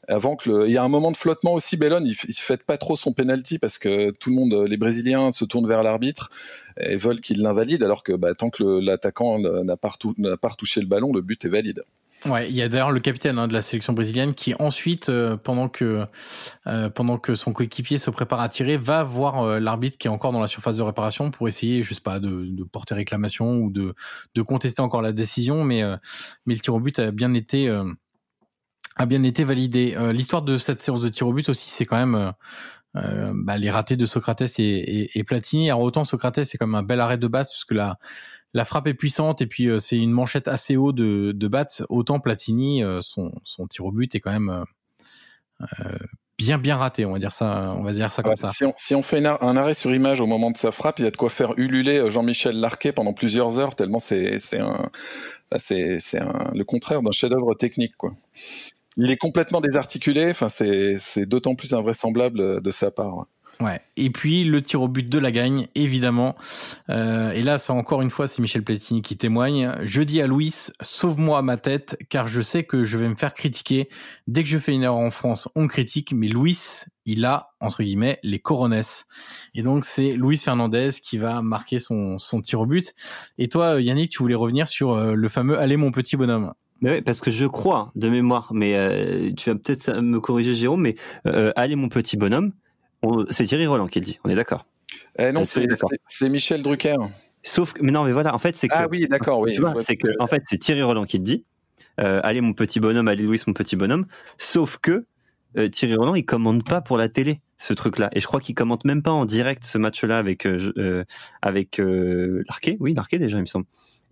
Avant que le... il y a un moment de flottement aussi, Bellone, il, il fait pas trop son penalty parce que tout le monde, les Brésiliens, se tournent vers l'arbitre et veulent qu'il l'invalide, alors que bah, tant que l'attaquant n'a pas, pas retouché le ballon, le but est valide.
Ouais, il y a d'ailleurs le capitaine hein, de la sélection brésilienne qui ensuite, euh, pendant que euh, pendant que son coéquipier se prépare à tirer, va voir euh, l'arbitre qui est encore dans la surface de réparation pour essayer, je sais pas, de, de porter réclamation ou de de contester encore la décision, mais mais le tir au but a bien été a bien été validé. L'histoire de cette séance de tir au but aussi, c'est quand même euh, bah, les ratés de Socrates et, et, et, Platini. Alors autant Socrates c'est comme un bel arrêt de batte parce que la la frappe est puissante et puis euh, c'est une manchette assez haut de, de batte. Autant Platini euh, son son tir au but est quand même bien bien raté. On va dire ça on va dire ça comme ça.
Si on, si on fait un arrêt sur image au moment de sa frappe, il y a de quoi faire ululer Jean-Michel Larquet pendant plusieurs heures tellement c'est c'est un c'est c'est le contraire d'un chef-d'œuvre technique quoi il est complètement désarticulé. Enfin, c'est d'autant plus invraisemblable de sa part.
Ouais. Et puis le tir au but de la gagne, évidemment. Euh, et là, c'est encore une fois, c'est Michel Platini qui témoigne. Je dis à Louis, sauve-moi ma tête, car je sais que je vais me faire critiquer. Dès que je fais une erreur en France, on critique. Mais Louis, il a entre guillemets les coronesses. Et donc c'est Louis Fernandez qui va marquer son son tir au but. Et toi, Yannick, tu voulais revenir sur euh, le fameux allez mon petit bonhomme.
Mais oui, parce que je crois de mémoire, mais euh, tu vas peut-être me corriger, Jérôme, mais euh, allez mon petit bonhomme, c'est Thierry Roland qui le dit, on est d'accord
eh Non, c'est Michel Drucker.
Sauf que, mais non, mais voilà, en fait, c'est que.
Ah oui, d'accord, oui.
Tu vois, c'est que, en fait, c'est Thierry Roland qui le dit. Euh, allez mon petit bonhomme, allez Louis mon petit bonhomme. Sauf que euh, Thierry Roland, il commande pas pour la télé ce truc-là, et je crois qu'il commente même pas en direct ce match-là avec euh, euh avec euh, Larquet. Oui, Larquet déjà, il me semble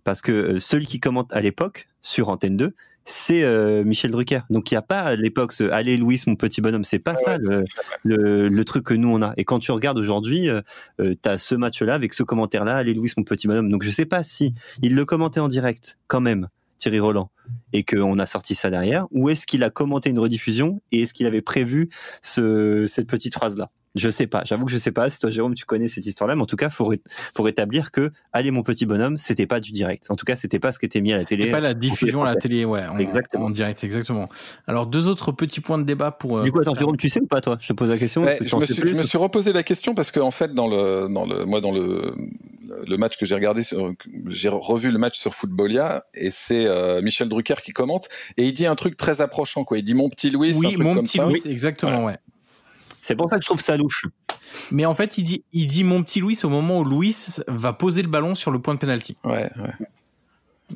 parce que euh, celui qui commente à l'époque sur Antenne 2, c'est euh, Michel Drucker. Donc il n'y a pas à l'époque ce Allez Louis mon petit bonhomme, c'est pas ça le, le, le, truc que nous on a. Et quand tu regardes aujourd'hui, euh, euh tu as ce match-là avec ce commentaire-là, Allez Louis mon petit bonhomme. Donc je sais pas si il le commentait en direct quand même. Thierry Roland et qu'on a sorti ça derrière ou est-ce qu'il a commenté une rediffusion et est-ce qu'il avait prévu ce, cette petite phrase là je sais pas. J'avoue que je sais pas. Si toi, Jérôme, tu connais cette histoire-là, mais en tout cas, faut, faut rétablir que allez, mon petit bonhomme, c'était pas du direct. En tout cas, c'était pas ce qui était mis à la télé.
C'était pas la diffusion à la télé, ouais. En, exactement. En direct, exactement. Alors, deux autres petits points de débat pour.
Du coup, attends, Jérôme, tu sais ou pas, toi? Je te pose la question.
Ouais, je, me suis, je me suis, reposé la question parce qu'en en fait, dans le, dans le, moi, dans le, le match que j'ai regardé, j'ai revu le match sur Footballia et c'est euh, Michel Drucker qui commente et il dit un truc très approchant, quoi. Il dit mon petit Louis.
Oui,
un truc
mon
comme
petit
ça.
Louis, exactement, ouais.
C'est pour ça que je trouve ça louche.
Mais en fait, il dit, il dit mon petit Louis au moment où Louis va poser le ballon sur le point de pénalty.
Ouais, ouais.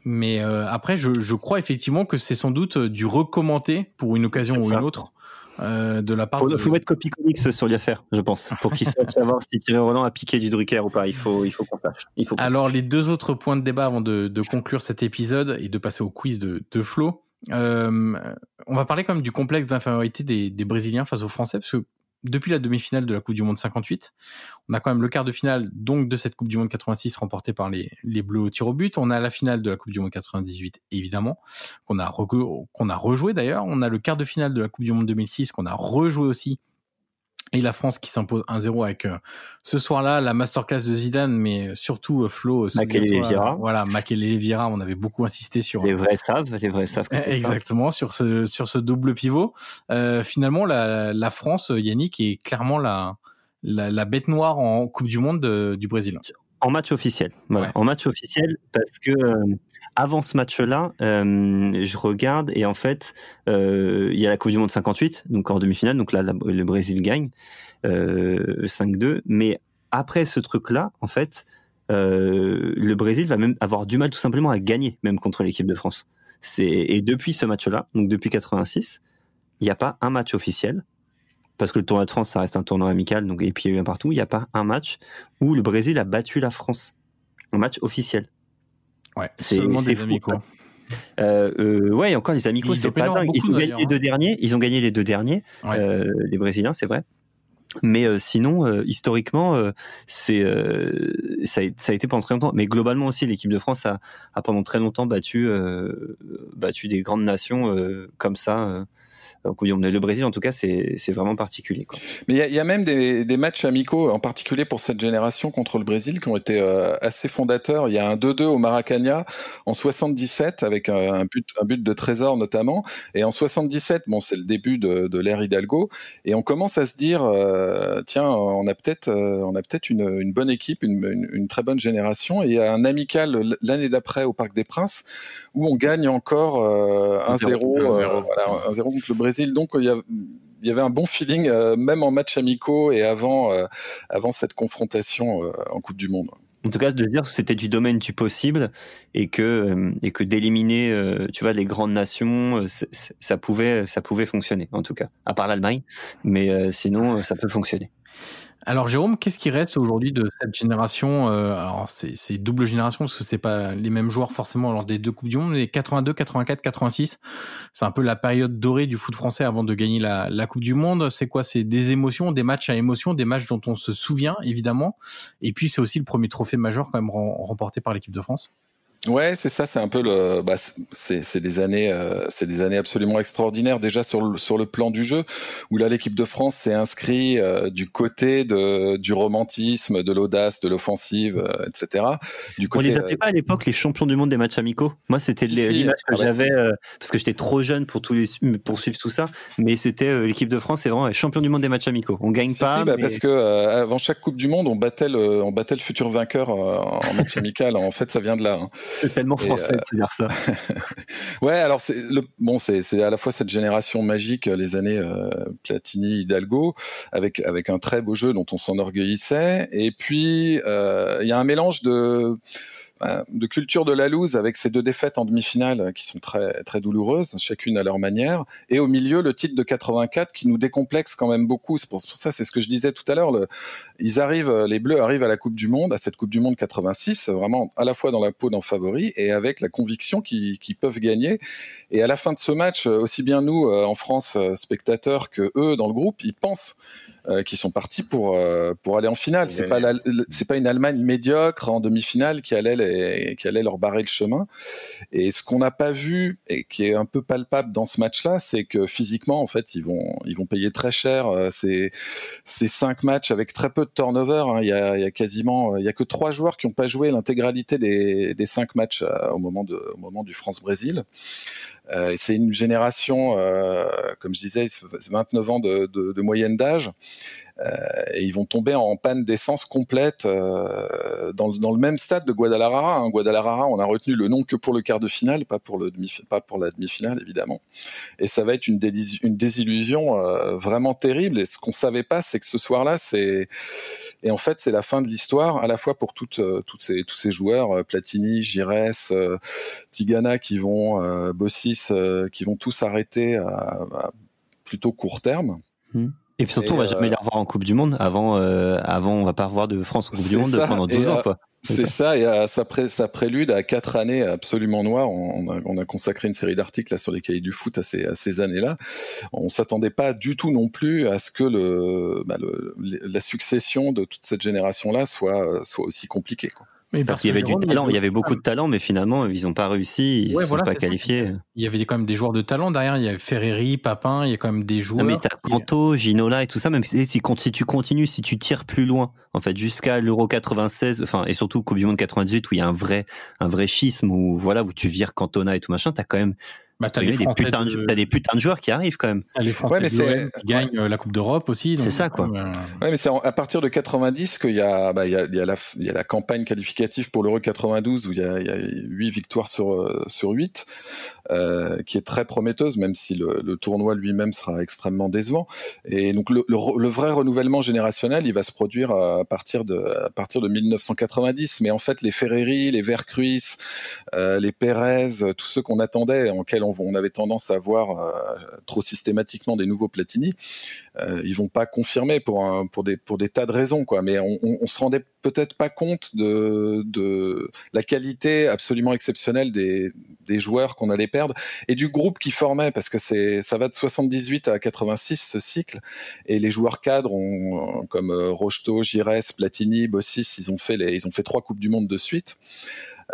Mais euh, après, je, je, crois effectivement que c'est sans doute du recommenté pour une occasion ou une autre euh, de la part.
Faut,
de...
faut mettre copie comics sur l'affaire, je pense, pour qu'ils sachent savoir si Thierry Roland a piqué du Drucker ou pas. Il faut, il faut qu'on sache. Il faut qu'on
Alors
sache.
les deux autres points de débat avant de, de conclure cet épisode et de passer au quiz de, de Flo. Euh, on va parler quand même du complexe d'infériorité des, des Brésiliens face aux Français, parce que depuis la demi-finale de la Coupe du Monde 58, on a quand même le quart de finale donc de cette Coupe du Monde 86 remportée par les, Bleus au tir au but. On a la finale de la Coupe du Monde 98 évidemment qu'on a qu'on a rejoué d'ailleurs. On a le quart de finale de la Coupe du Monde 2006 qu'on a rejoué aussi. Et la France qui s'impose 1-0 avec euh, ce soir-là la masterclass de Zidane, mais surtout euh, Flo. euh, souviens-toi,
Vieira.
Voilà, Makélélé Vieira, on avait beaucoup insisté sur
Les vrais savent, les vrais savent que c'est ça.
Exactement sur ce sur ce double pivot. Euh, finalement, la, la France, Yannick, est clairement la, la la bête noire en Coupe du Monde de- du Brésil.
En match officiel. Voilà.
Ouais.
En match officiel, parce que euh, avant ce match-là, euh, je regarde et en fait, euh, il y a la Coupe du Monde 58, donc en demi-finale, donc là, la- le Brésil gagne euh, 5-2. Mais après ce truc-là, en fait, le Brésil va même avoir du mal tout simplement à gagner, même contre l'équipe de France. Et depuis ce match-là, donc depuis 86, il n'y a pas un match officiel. Parce que le tournoi de France, ça reste un tournoi amical, donc et puis il y a eu un partout. Il n'y a pas un match où le Brésil a battu la France. Un match officiel.
Ouais,
C'est-
seulement des
fou,
amicaux.
quoi. Euh, euh, ouais, encore les amicaux, c'est pas dingue. Ils ont gagné les
hein.
deux derniers. Ils ont gagné les deux derniers,
Ouais.
euh, les Brésiliens, c'est vrai. Mais euh, sinon, historiquement, c'est ça, a, ça a été pendant très longtemps. Mais globalement aussi, l'équipe de France a, a pendant très longtemps battu battu des grandes nations comme ça. Euh, du Monde. le Brésil, en tout cas, c'est c'est vraiment particulier. Quoi.
Mais il y, y a même des, des matchs amicaux, en particulier pour cette génération contre le Brésil, qui ont été euh, assez fondateurs. Il y a un 2-2 au Maracana en 77 avec un, un but, un but de Trésor notamment. Et en 77, bon, c'est le début de, de l'ère Hidalgo, et on commence à se dire, euh, tiens, on a peut-être, euh, on a peut-être une, une bonne équipe, une, une, une très bonne génération. Et il y a un amical l'année d'après au Parc des Princes où on gagne encore euh, 1-0,
1-0.
euh, voilà, 1-0 contre le Brésil. Donc il y a il y avait un bon feeling, euh, même en match amicaux et avant, euh, avant cette confrontation euh, en Coupe du Monde.
En tout cas, de dire que c'était du domaine du possible et que euh, et que d'éliminer, euh, tu vois, les grandes nations, euh, ça pouvait ça pouvait fonctionner. En tout cas, à part l'Allemagne, mais euh, sinon, euh, ça peut fonctionner.
Alors Jérôme, qu'est-ce qui reste aujourd'hui de cette génération euh, Alors c'est double génération parce que c'est pas les mêmes joueurs forcément lors des deux coupes du monde, mais 82, 84, 86, c'est un peu la période dorée du foot français avant de gagner la, Coupe du Monde. C'est quoi? C'est des émotions, des matchs à émotions, des matchs dont on se souvient évidemment. Et puis c'est aussi le premier trophée majeur quand même rem- remporté par l'équipe de France.
Ouais, c'est ça, c'est un peu le, bah, c'est c'est des années, euh, c'est des années absolument extraordinaires déjà sur le sur le plan du jeu, où là l'équipe de France s'est inscrite euh, du côté de du romantisme, de l'audace, de l'offensive, euh, etc. Du
On
côté,
les appelait pas à l'époque les champions du monde des matchs amicaux? Moi, c'était
Si,
l'image que
Ah bah,
j'avais euh, parce que j'étais trop jeune pour tous les pour suivre tout ça. Mais c'était euh, l'équipe de France, c'est vraiment les champions du monde des matchs amicaux. On gagne
Si,
pas.
si, bah,
mais-
parce que euh, avant chaque Coupe du Monde, on battait le, on battait le futur vainqueur euh, en match amical. En fait, ça vient de là. hein.
C'est tellement français de se dire ça.
Ouais, alors c'est le bon, c'est c'est à la fois cette génération magique, euh, les années euh, Platini, Hidalgo, avec avec un très beau jeu dont on s'enorgueillissait, et puis euh, il y a un mélange de euh, de culture de la loose avec ces deux défaites en demi-finale qui sont très très douloureuses, chacune à leur manière, et au milieu le titre de 84 qui nous décomplexe quand même beaucoup. C'est pour, ça, c'est ce que je disais tout à l'heure. Ils arrivent, les Bleus arrivent à la Coupe du Monde, à cette Coupe du Monde 86, vraiment à la fois dans la peau d'un favori et avec la conviction qu'ils peuvent gagner. Et à la fin de ce match, aussi bien nous euh, en France euh, spectateurs que eux dans le groupe, ils pensent euh, qu'ils sont partis pour euh, pour aller en finale. C'est pas c'est pas une Allemagne médiocre en demi-finale qui allait les, qui allait leur barrer le chemin. Et ce qu'on n'a pas vu et qui est un peu palpable dans ce match-là, c'est que physiquement en fait ils vont ils vont payer très cher euh, ces ces cinq matchs avec très peu de turnover. hein. Il y a il y a quasiment il y a que trois joueurs qui n'ont pas joué l'intégralité des des cinq matchs euh, au moment de au moment du France-Brésil. Euh, et c'est une génération, euh, comme je disais, 29 ans de, de, de moyenne d'âge, euh, et ils vont tomber en panne d'essence complète euh, dans, le- même stade de Guadalajara. Hein. Guadalajara, on a retenu le nom que pour le quart de finale, pas pour le pas pour la demi-finale évidemment. Et ça va être une, désillusion euh, vraiment terrible. Et ce qu'on savait pas, c'est que ce soir-là, c'est et en fait c'est la fin de l'histoire à la fois pour toutes, euh, toutes ces, tous ces joueurs, euh, Platini, Gires, euh, Tigana qui vont, euh, Bossis, euh, qui vont tous arrêter à, plutôt court terme.
Hmm. Et puis surtout, on va jamais les revoir en Coupe du Monde. Avant, avant, on va pas revoir de France en Coupe du Monde pendant 12 ans, quoi.
C'est ça. et ça, ça, prélude à quatre années absolument noires. On, a, consacré une série d'articles sur les cahiers du foot à ces, à ces années-là. On s'attendait pas du tout non plus à ce que le, bah, le la succession de toute cette génération-là soit, soit aussi compliquée. Quoi.
Mais parce, qu'il y avait du talent, il y avait beaucoup de talent, mais finalement ils n'ont pas réussi, ils ne sont pas qualifiés.
Il y avait quand même des joueurs de talent derrière, il y avait Ferreri, Papin, il y a quand même des joueurs.
Non mais t'as Canto, Ginola et tout ça, même si, si, tu continues, si tu tires plus loin, en fait jusqu'à l'Euro 96, enfin et surtout Coupe du Monde 98 où il y a un vrai un vrai schisme où voilà où tu vires Cantona et tout machin, t'as quand même
bah, t'as
des, putains de... des putains de joueurs qui arrivent quand même.
les Français ouais, mais c'est... qui gagnent euh, la Coupe d'Europe aussi.
C'est ça quoi.
Euh, ouais, mais c'est à partir de 90 qu'il y a, bah, il y a, il y a, la, il y a la campagne qualificative pour l'Euro 92 où il y a, il y a 8 victoires sur euh, sur 8, euh, qui est très prometteuse, même si le, le tournoi lui-même sera extrêmement décevant. Et donc le, le, le, vrai renouvellement générationnel, il va se produire à partir de à partir de 1990. Mais en fait, les Ferreri, les Vercruis, euh, les Pérez, tous ceux qu'on attendait, en quels on on, avait tendance à voir euh, trop systématiquement des nouveaux Platini. Euh, ils vont pas confirmer pour des tas de raisons. Mais on, on, se rendait peut-être pas compte de la qualité absolument exceptionnelle des joueurs qu'on allait perdre et du groupe qui formait parce que c'est ça va de 78 à 86 ce cycle et les joueurs cadres comme euh, Rocheteau, Gires, Platini, Bossis, ils ont fait trois coupes du monde de suite.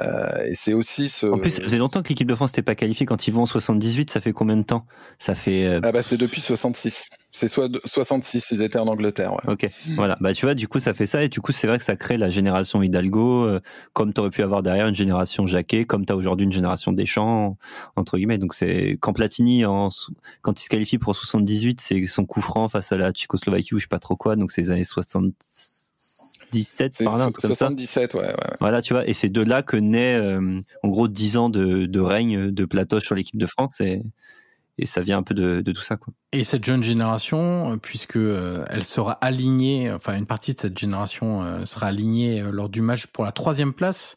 Euh, et c'est aussi ce.
En plus, ça faisait longtemps que l'équipe de France n'était pas qualifiée. Quand ils vont en 78, ça fait combien de temps? Ça fait.
Euh, ah bah c'est depuis 66. C'est soit 66, ils étaient en Angleterre. Ouais.
Ok, voilà. Bah tu vois, du coup ça fait ça et du coup c'est vrai que ça crée la génération Hidalgo, euh, comme tu aurais pu avoir derrière une génération Jacquet, comme tu as aujourd'hui une génération Deschamps entre guillemets. Donc c'est quand Platini en quand il se qualifie pour 78, c'est son coup franc face à la Tchécoslovaquie ou je sais pas trop quoi. Donc c'est les années 60 77 par là,
77, ouais, ouais,
Voilà, tu vois, et c'est de là que naît euh, en gros 10 ans de, de règne de Platoche sur l'équipe de France et, et ça vient un peu de, de, tout ça quoi.
Et cette jeune génération, euh, puisque euh, elle sera alignée, enfin une partie de cette génération sera alignée lors du match pour la troisième place.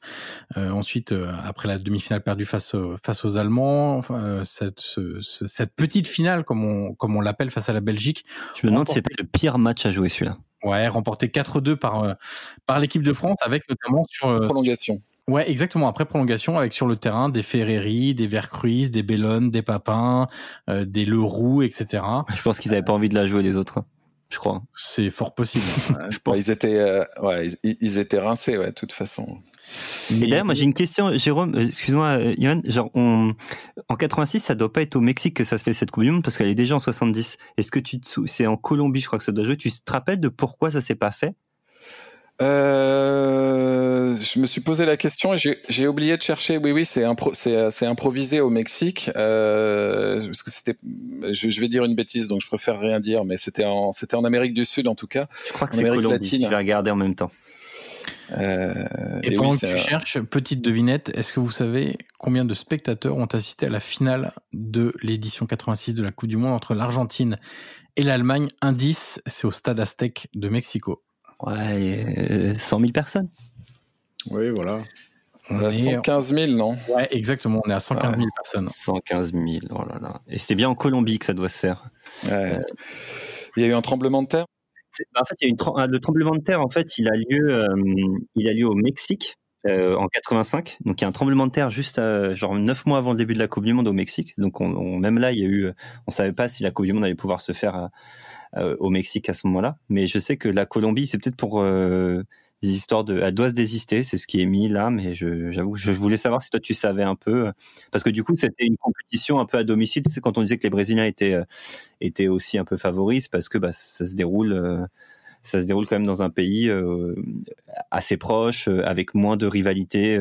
ensuite, après la demi-finale perdue face face aux Allemands, cette ce, cette petite finale comme on comme on l'appelle face à la Belgique.
Je me demande si c'est pas le pire match à jouer celui-là.
Ouais, remporté 4-2 par euh, par l'équipe de France avec notamment sur
euh, prolongation.
Ouais, exactement. Après prolongation, avec sur le terrain des Ferreri, des Vercruis, des Bellone, des Papins, euh, des Leroux, etc.
Je pense qu'ils avaient pas envie de la jouer les autres. Je crois.
C'est fort possible.
je pense. ils étaient, euh, ouais, ils, étaient rincés, ouais, de toute façon.
Et d'ailleurs, moi j'ai une question, Jérôme, euh, excuse-moi, Yohan, euh, genre on, en 86, ça doit pas être au Mexique que ça se fait cette Coupe du Monde parce qu'elle est déjà en 70. Est-ce que tu, c'est en Colombie, je crois que ça doit jouer. Tu te rappelles de pourquoi ça s'est pas fait?
Euh, je me suis posé la question et j'ai oublié de chercher. Oui, oui, c'est impro improvisé au Mexique. Euh, parce que c'était, je, je, vais dire une bêtise, donc je préfère rien dire, mais c'était en, c'était en Amérique du Sud en tout cas.
Je crois que c'est Amérique latine. Je vais regarder en même temps.
Euh, et, pendant que tu cherches, petite devinette, est-ce que vous savez combien de spectateurs ont assisté à la finale de l'édition 86 de la Coupe du Monde entre l'Argentine et l'Allemagne? Indice, c'est au Stade Aztec de Mexico.
Ouais, 100 000 personnes.
Oui, voilà.
On est 115 000, non?
Ouais, exactement. On est à 115 000 personnes.
115 000, oh là là. Et c'était bien en Colombie que ça doit se faire.
Ouais. Il y a eu un tremblement de terre?
bah, En fait, il y a une le tremblement de terre, en fait, il a lieu, euh, il a lieu au Mexique. Euh, en 85, donc il y a un tremblement de terre juste genre neuf mois avant le début de la Coupe du Monde au Mexique. Donc on, même là, il y a eu, on savait pas si la Coupe du Monde allait pouvoir se faire euh, au Mexique à ce moment-là. Mais je sais que la Colombie, c'est peut-être pour euh, des histoires de, elle doit se désister, c'est ce qui est mis là. Mais j'avoue, je, voulais savoir si toi tu savais un peu, parce que du coup c'était une compétition un peu à domicile. C'est quand on disait que les Brésiliens étaient euh, étaient aussi un peu favoris, parce que bah, ça se déroule ça se déroule quand même dans un pays assez proche, avec moins de rivalité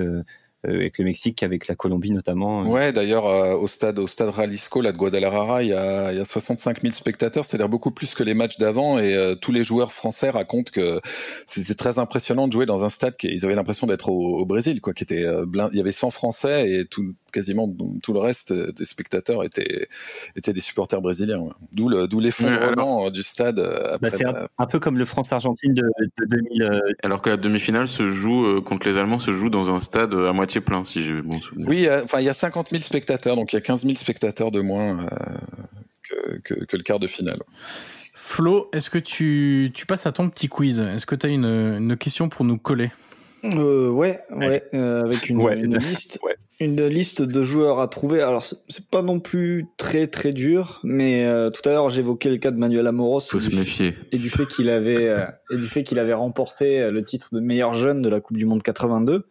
euh, avec le Mexique, avec la Colombie notamment.
Euh. Ouais, d'ailleurs euh, au stade au stade Jalisco, là de Guadalajara, il y a, il y a 65 000 spectateurs, c'est-à-dire beaucoup plus que les matchs d'avant, et tous les joueurs français racontent que c'était très impressionnant de jouer dans un stade qui ils avaient l'impression d'être au, Brésil, quoi, qui était blind, il y avait 100 Français et tout quasiment tout le reste des spectateurs étaient étaient des supporters brésiliens. D'où le d'où l'effondrement du stade.
Bah, c'est un, peu comme le France-Argentine de, de 2000.
Alors que la demi-finale se joue contre les Allemands se joue dans un stade à moitié plein, si j'ai bon souvenir.
Oui, enfin, il y a 50 000 spectateurs, donc il y a 15 000 spectateurs de moins euh, que, que le quart de finale.
Flo, est-ce que tu, tu passes à ton petit quiz? Est-ce que tu as une, une question pour nous coller?
Euh, ouais, ouais, euh, avec une,
Ouais.
une liste,
Ouais.
Une liste de joueurs à trouver. Alors c'est- pas non plus très très dur, mais euh, tout à l'heure j'évoquais le cas de Manuel Amoros
Faut
et
se
du,
méfier.
et du fait qu'il avait euh, et du fait qu'il avait remporté euh, le titre de meilleur jeune de la Coupe du Monde 82.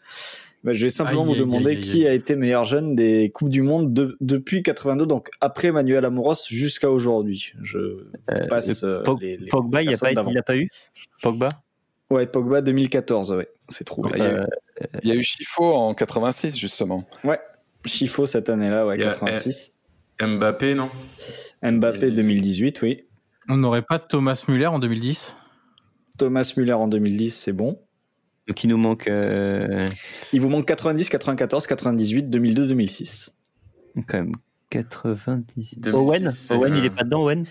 Bah, je vais simplement
Aïe,
vous demander
aïe, aïe,
qui a été meilleur jeune des Coupes du Monde de- depuis 82, donc après Manuel Amoros jusqu'à aujourd'hui. Je
Euh,
passe euh,
Pog-
les, les
Pogba, il a
personnes
pas, pas eu? Pogba?
Ouais, Pogba 2014, ouais, c'est trouvé.
Il y a eu-
Euh,
Il y a eu Chifo en 86 justement.
Chifo cette année-là, ouais,
Il y a-
86.
Mbappé, non?
Mbappé 2018, oui.
On n'aurait pas Thomas Müller en 2010
Thomas Müller en 2010, c'est bon.
Donc il nous manque euh,
Il vous manque 90, 94, 98, 2002, 2006.
quand même 90.
2006,
Owen? Owen, il
euh,
est pas dedans, Owen?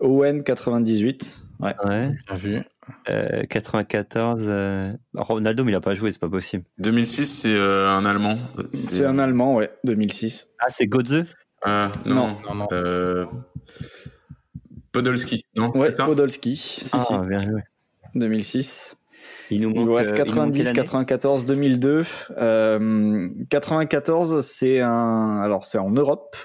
Owen 98. Ouais.
Ouais.
Bien vu.
Euh, 94. euh, Ronaldo, mais il a pas joué, c'est pas possible.
2006, c'est euh, un Allemand.
C'est un Allemand, ouais, 2006.
Ah, c'est Godze
Ah, non.
Non.
Non, non.
Euh... Podolski, non
Ouais, Podolski, si,
Ah,
si,
bien joué.
2006.
Il nous
Il
manque.
reste
euh, il nous manque
90,
quelle année?
94, 2002. Euh, 94, c'est un. Alors, c'est en Europe.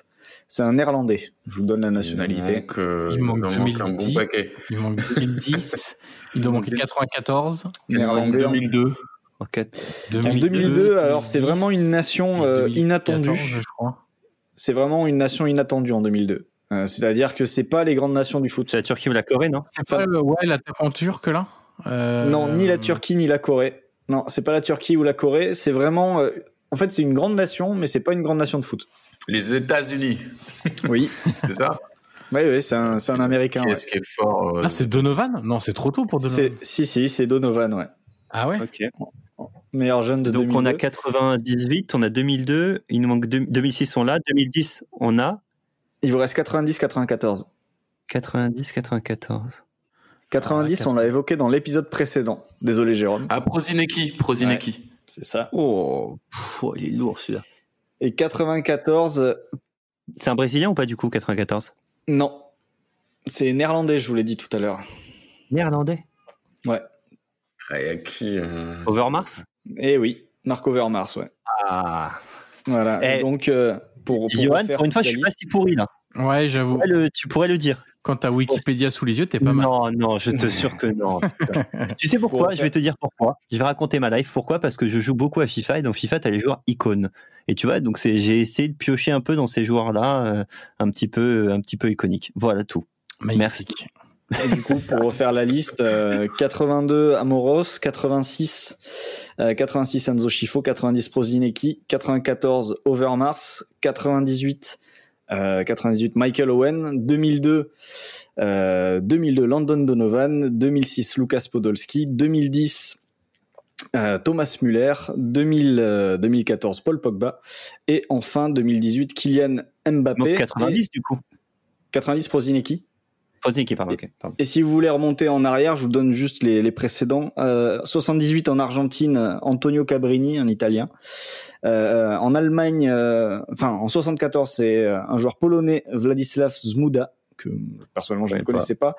C'est un néerlandais. Je vous donne la
Il
nationalité.
manque, euh,
Il manque
il manque un
2010.
bon paquet.
Il manque 2010. Il doit manquer 94.
Néerlandais. en-
2002.
En quatre-
En 2002, alors c'est vraiment une nation euh, inattendue. C'est vraiment une nation inattendue en 2002. Euh, C'est-à-dire que c'est pas les grandes nations du foot.
C'est la Turquie ou la Corée, non?
C'est pas le, ouais, l'attaquant turc là Euh,
Non, ni la Turquie ni la Corée. Non, c'est pas la Turquie ou la Corée. C'est vraiment. euh, En fait, c'est une grande nation, mais c'est pas une grande nation de foot.
Les États-Unis,
Oui,
c'est ça?
Oui, oui, c'est un, c'est un américain. ouais.
Qu'est-ce qui est fort euh,
Ah, c'est Donovan? Non, c'est trop tôt pour Donovan.
C'est- Si, si, c'est Donovan, ouais.
Ah ouais?
Ok.
Meilleur jeune de
Donc
2002.
on a 98, on a 2002, il nous manque deux- 2006, on l'a, 2010, on a
Il vous reste 90, 94.
90, 94.
90, on l'a évoqué dans l'épisode précédent. Désolé, Jérôme.
Ah, Prozineki, Prozineki.
C'est ça.
Oh, pff, il est lourd celui-là.
Et 94, euh,
C'est un Brésilien ou pas du coup, 94
non. C'est néerlandais, je vous l'ai dit tout à l'heure.
Néerlandais?
Ouais.
Ah, il y a qui euh,
Overmars
Eh oui, Marco Vermars, ouais.
Ah
Voilà.
Eh,
Et donc, euh, pour, pour
Johan, pour une fois, je suis pas si pourri là.
Ouais, j'avoue.
tu pourrais le dire.
Quand t'as Wikipédia sous les yeux, t'es pas mal.
Non, non, je te jure que non. tu sais pourquoi? Je vais te dire pourquoi. Je vais raconter ma life. Pourquoi? Parce que je joue beaucoup à FIFA et dans FIFA, t'as les joueurs icônes. Et tu vois, donc c'est, j'ai essayé de piocher un peu dans ces joueurs-là, euh, un petit peu, un petit peu iconiques. Voilà tout.
Magnifique.
Et du coup, pour refaire la liste, euh, 82 Amoros, 86, euh, 86 Enzo Schifo, 90 Prozineki, 94 Overmars, 98, euh, 98 Michael Owen, 2002, euh, 2002 Landon Donovan, 2006 Lucas Podolski, 2010 euh, Thomas Müller, 2000, euh, 2014 Paul Pogba. Et enfin 2018 Kylian Mbappé.
Donc
et
90 du coup.
90
Ok, pardon.
Et si vous voulez remonter en arrière, je vous donne juste les, les précédents. Euh, 78 en Argentine, Antonio Cabrini, un Italien. Euh, en Allemagne, euh, enfin en 74, c'est euh, un joueur polonais, Vladislav Zmuda, que personnellement je ne connaissais pas.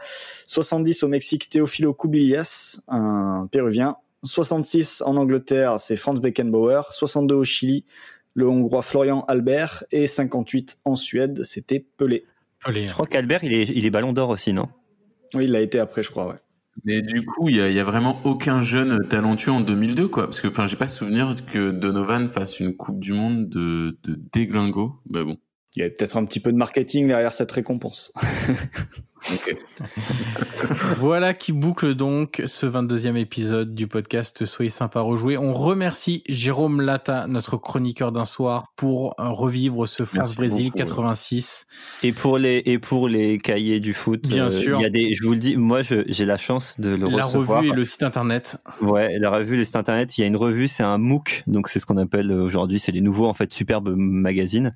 70 au Mexique, Teofilo Cubillas, un Péruvien. 66 en Angleterre, c'est Franz Beckenbauer. 62 au Chili, le Hongrois Florian Albert. Et 58 en Suède, c'était Pelé.
Allez,
Je crois qu'Albert, il est, il est ballon d'or aussi, non?
Oui, il l'a été après, je crois, ouais.
Mais du coup, il y a, il y a vraiment aucun jeune talentueux en 2002, quoi. Parce que, enfin, j'ai pas souvenir que Donovan fasse une Coupe du Monde de, de déglingo. Mais bon.
Il y a peut-être un petit peu de marketing derrière cette récompense.
Voilà qui boucle donc ce 22e épisode du podcast Soyez sympa rejouer. On remercie Jérôme Lata, notre chroniqueur d'un soir, pour euh, revivre ce France-Brésil
beaucoup,
86.
Et pour les et pour les cahiers du foot,
Bien
euh,
sûr.
il y a des. Je vous le dis, moi, j'ai la chance de le
La
recevoir.
revue et le site internet.
Ouais, la revue, le site internet, il y a une revue, c'est un MOOC, donc c'est ce qu'on appelle aujourd'hui, c'est les nouveaux en fait superbes magazines.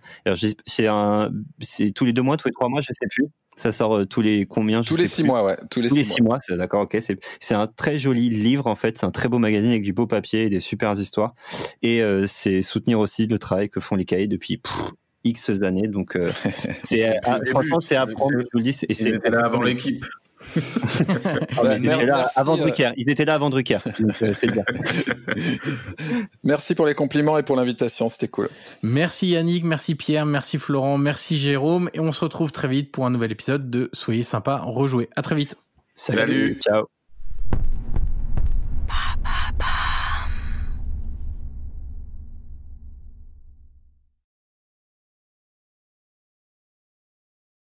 C'est un, c'est tous les deux mois, tous les trois mois, je sais plus. Ça sort euh, tous les combien je
Tous les six
plus.
mois, ouais. Tous les
Tous les
six
six
mois.
d'accord, ok. C'est un très joli livre en fait, c'est un très beau magazine avec du beau papier et des super histoires. Et euh, c'est soutenir aussi le travail que font les cahiers depuis pff, X années. Donc, euh, c'est,
le
franchement, c'est à prendre, je vous le dis. c'est-
Ils étaient là avant l'équipe.
Ah, ils, étaient là avant
euh,
Drucker. ils étaient là avant Drucker. Euh, bien.
Merci pour les compliments et pour l'invitation, c'était cool.
Merci Yannick, merci Pierre, merci Florent, merci Jérôme. Et on se retrouve très vite pour un nouvel épisode de Soyez sympa, rejouez. À très vite.
Salut.
Ciao.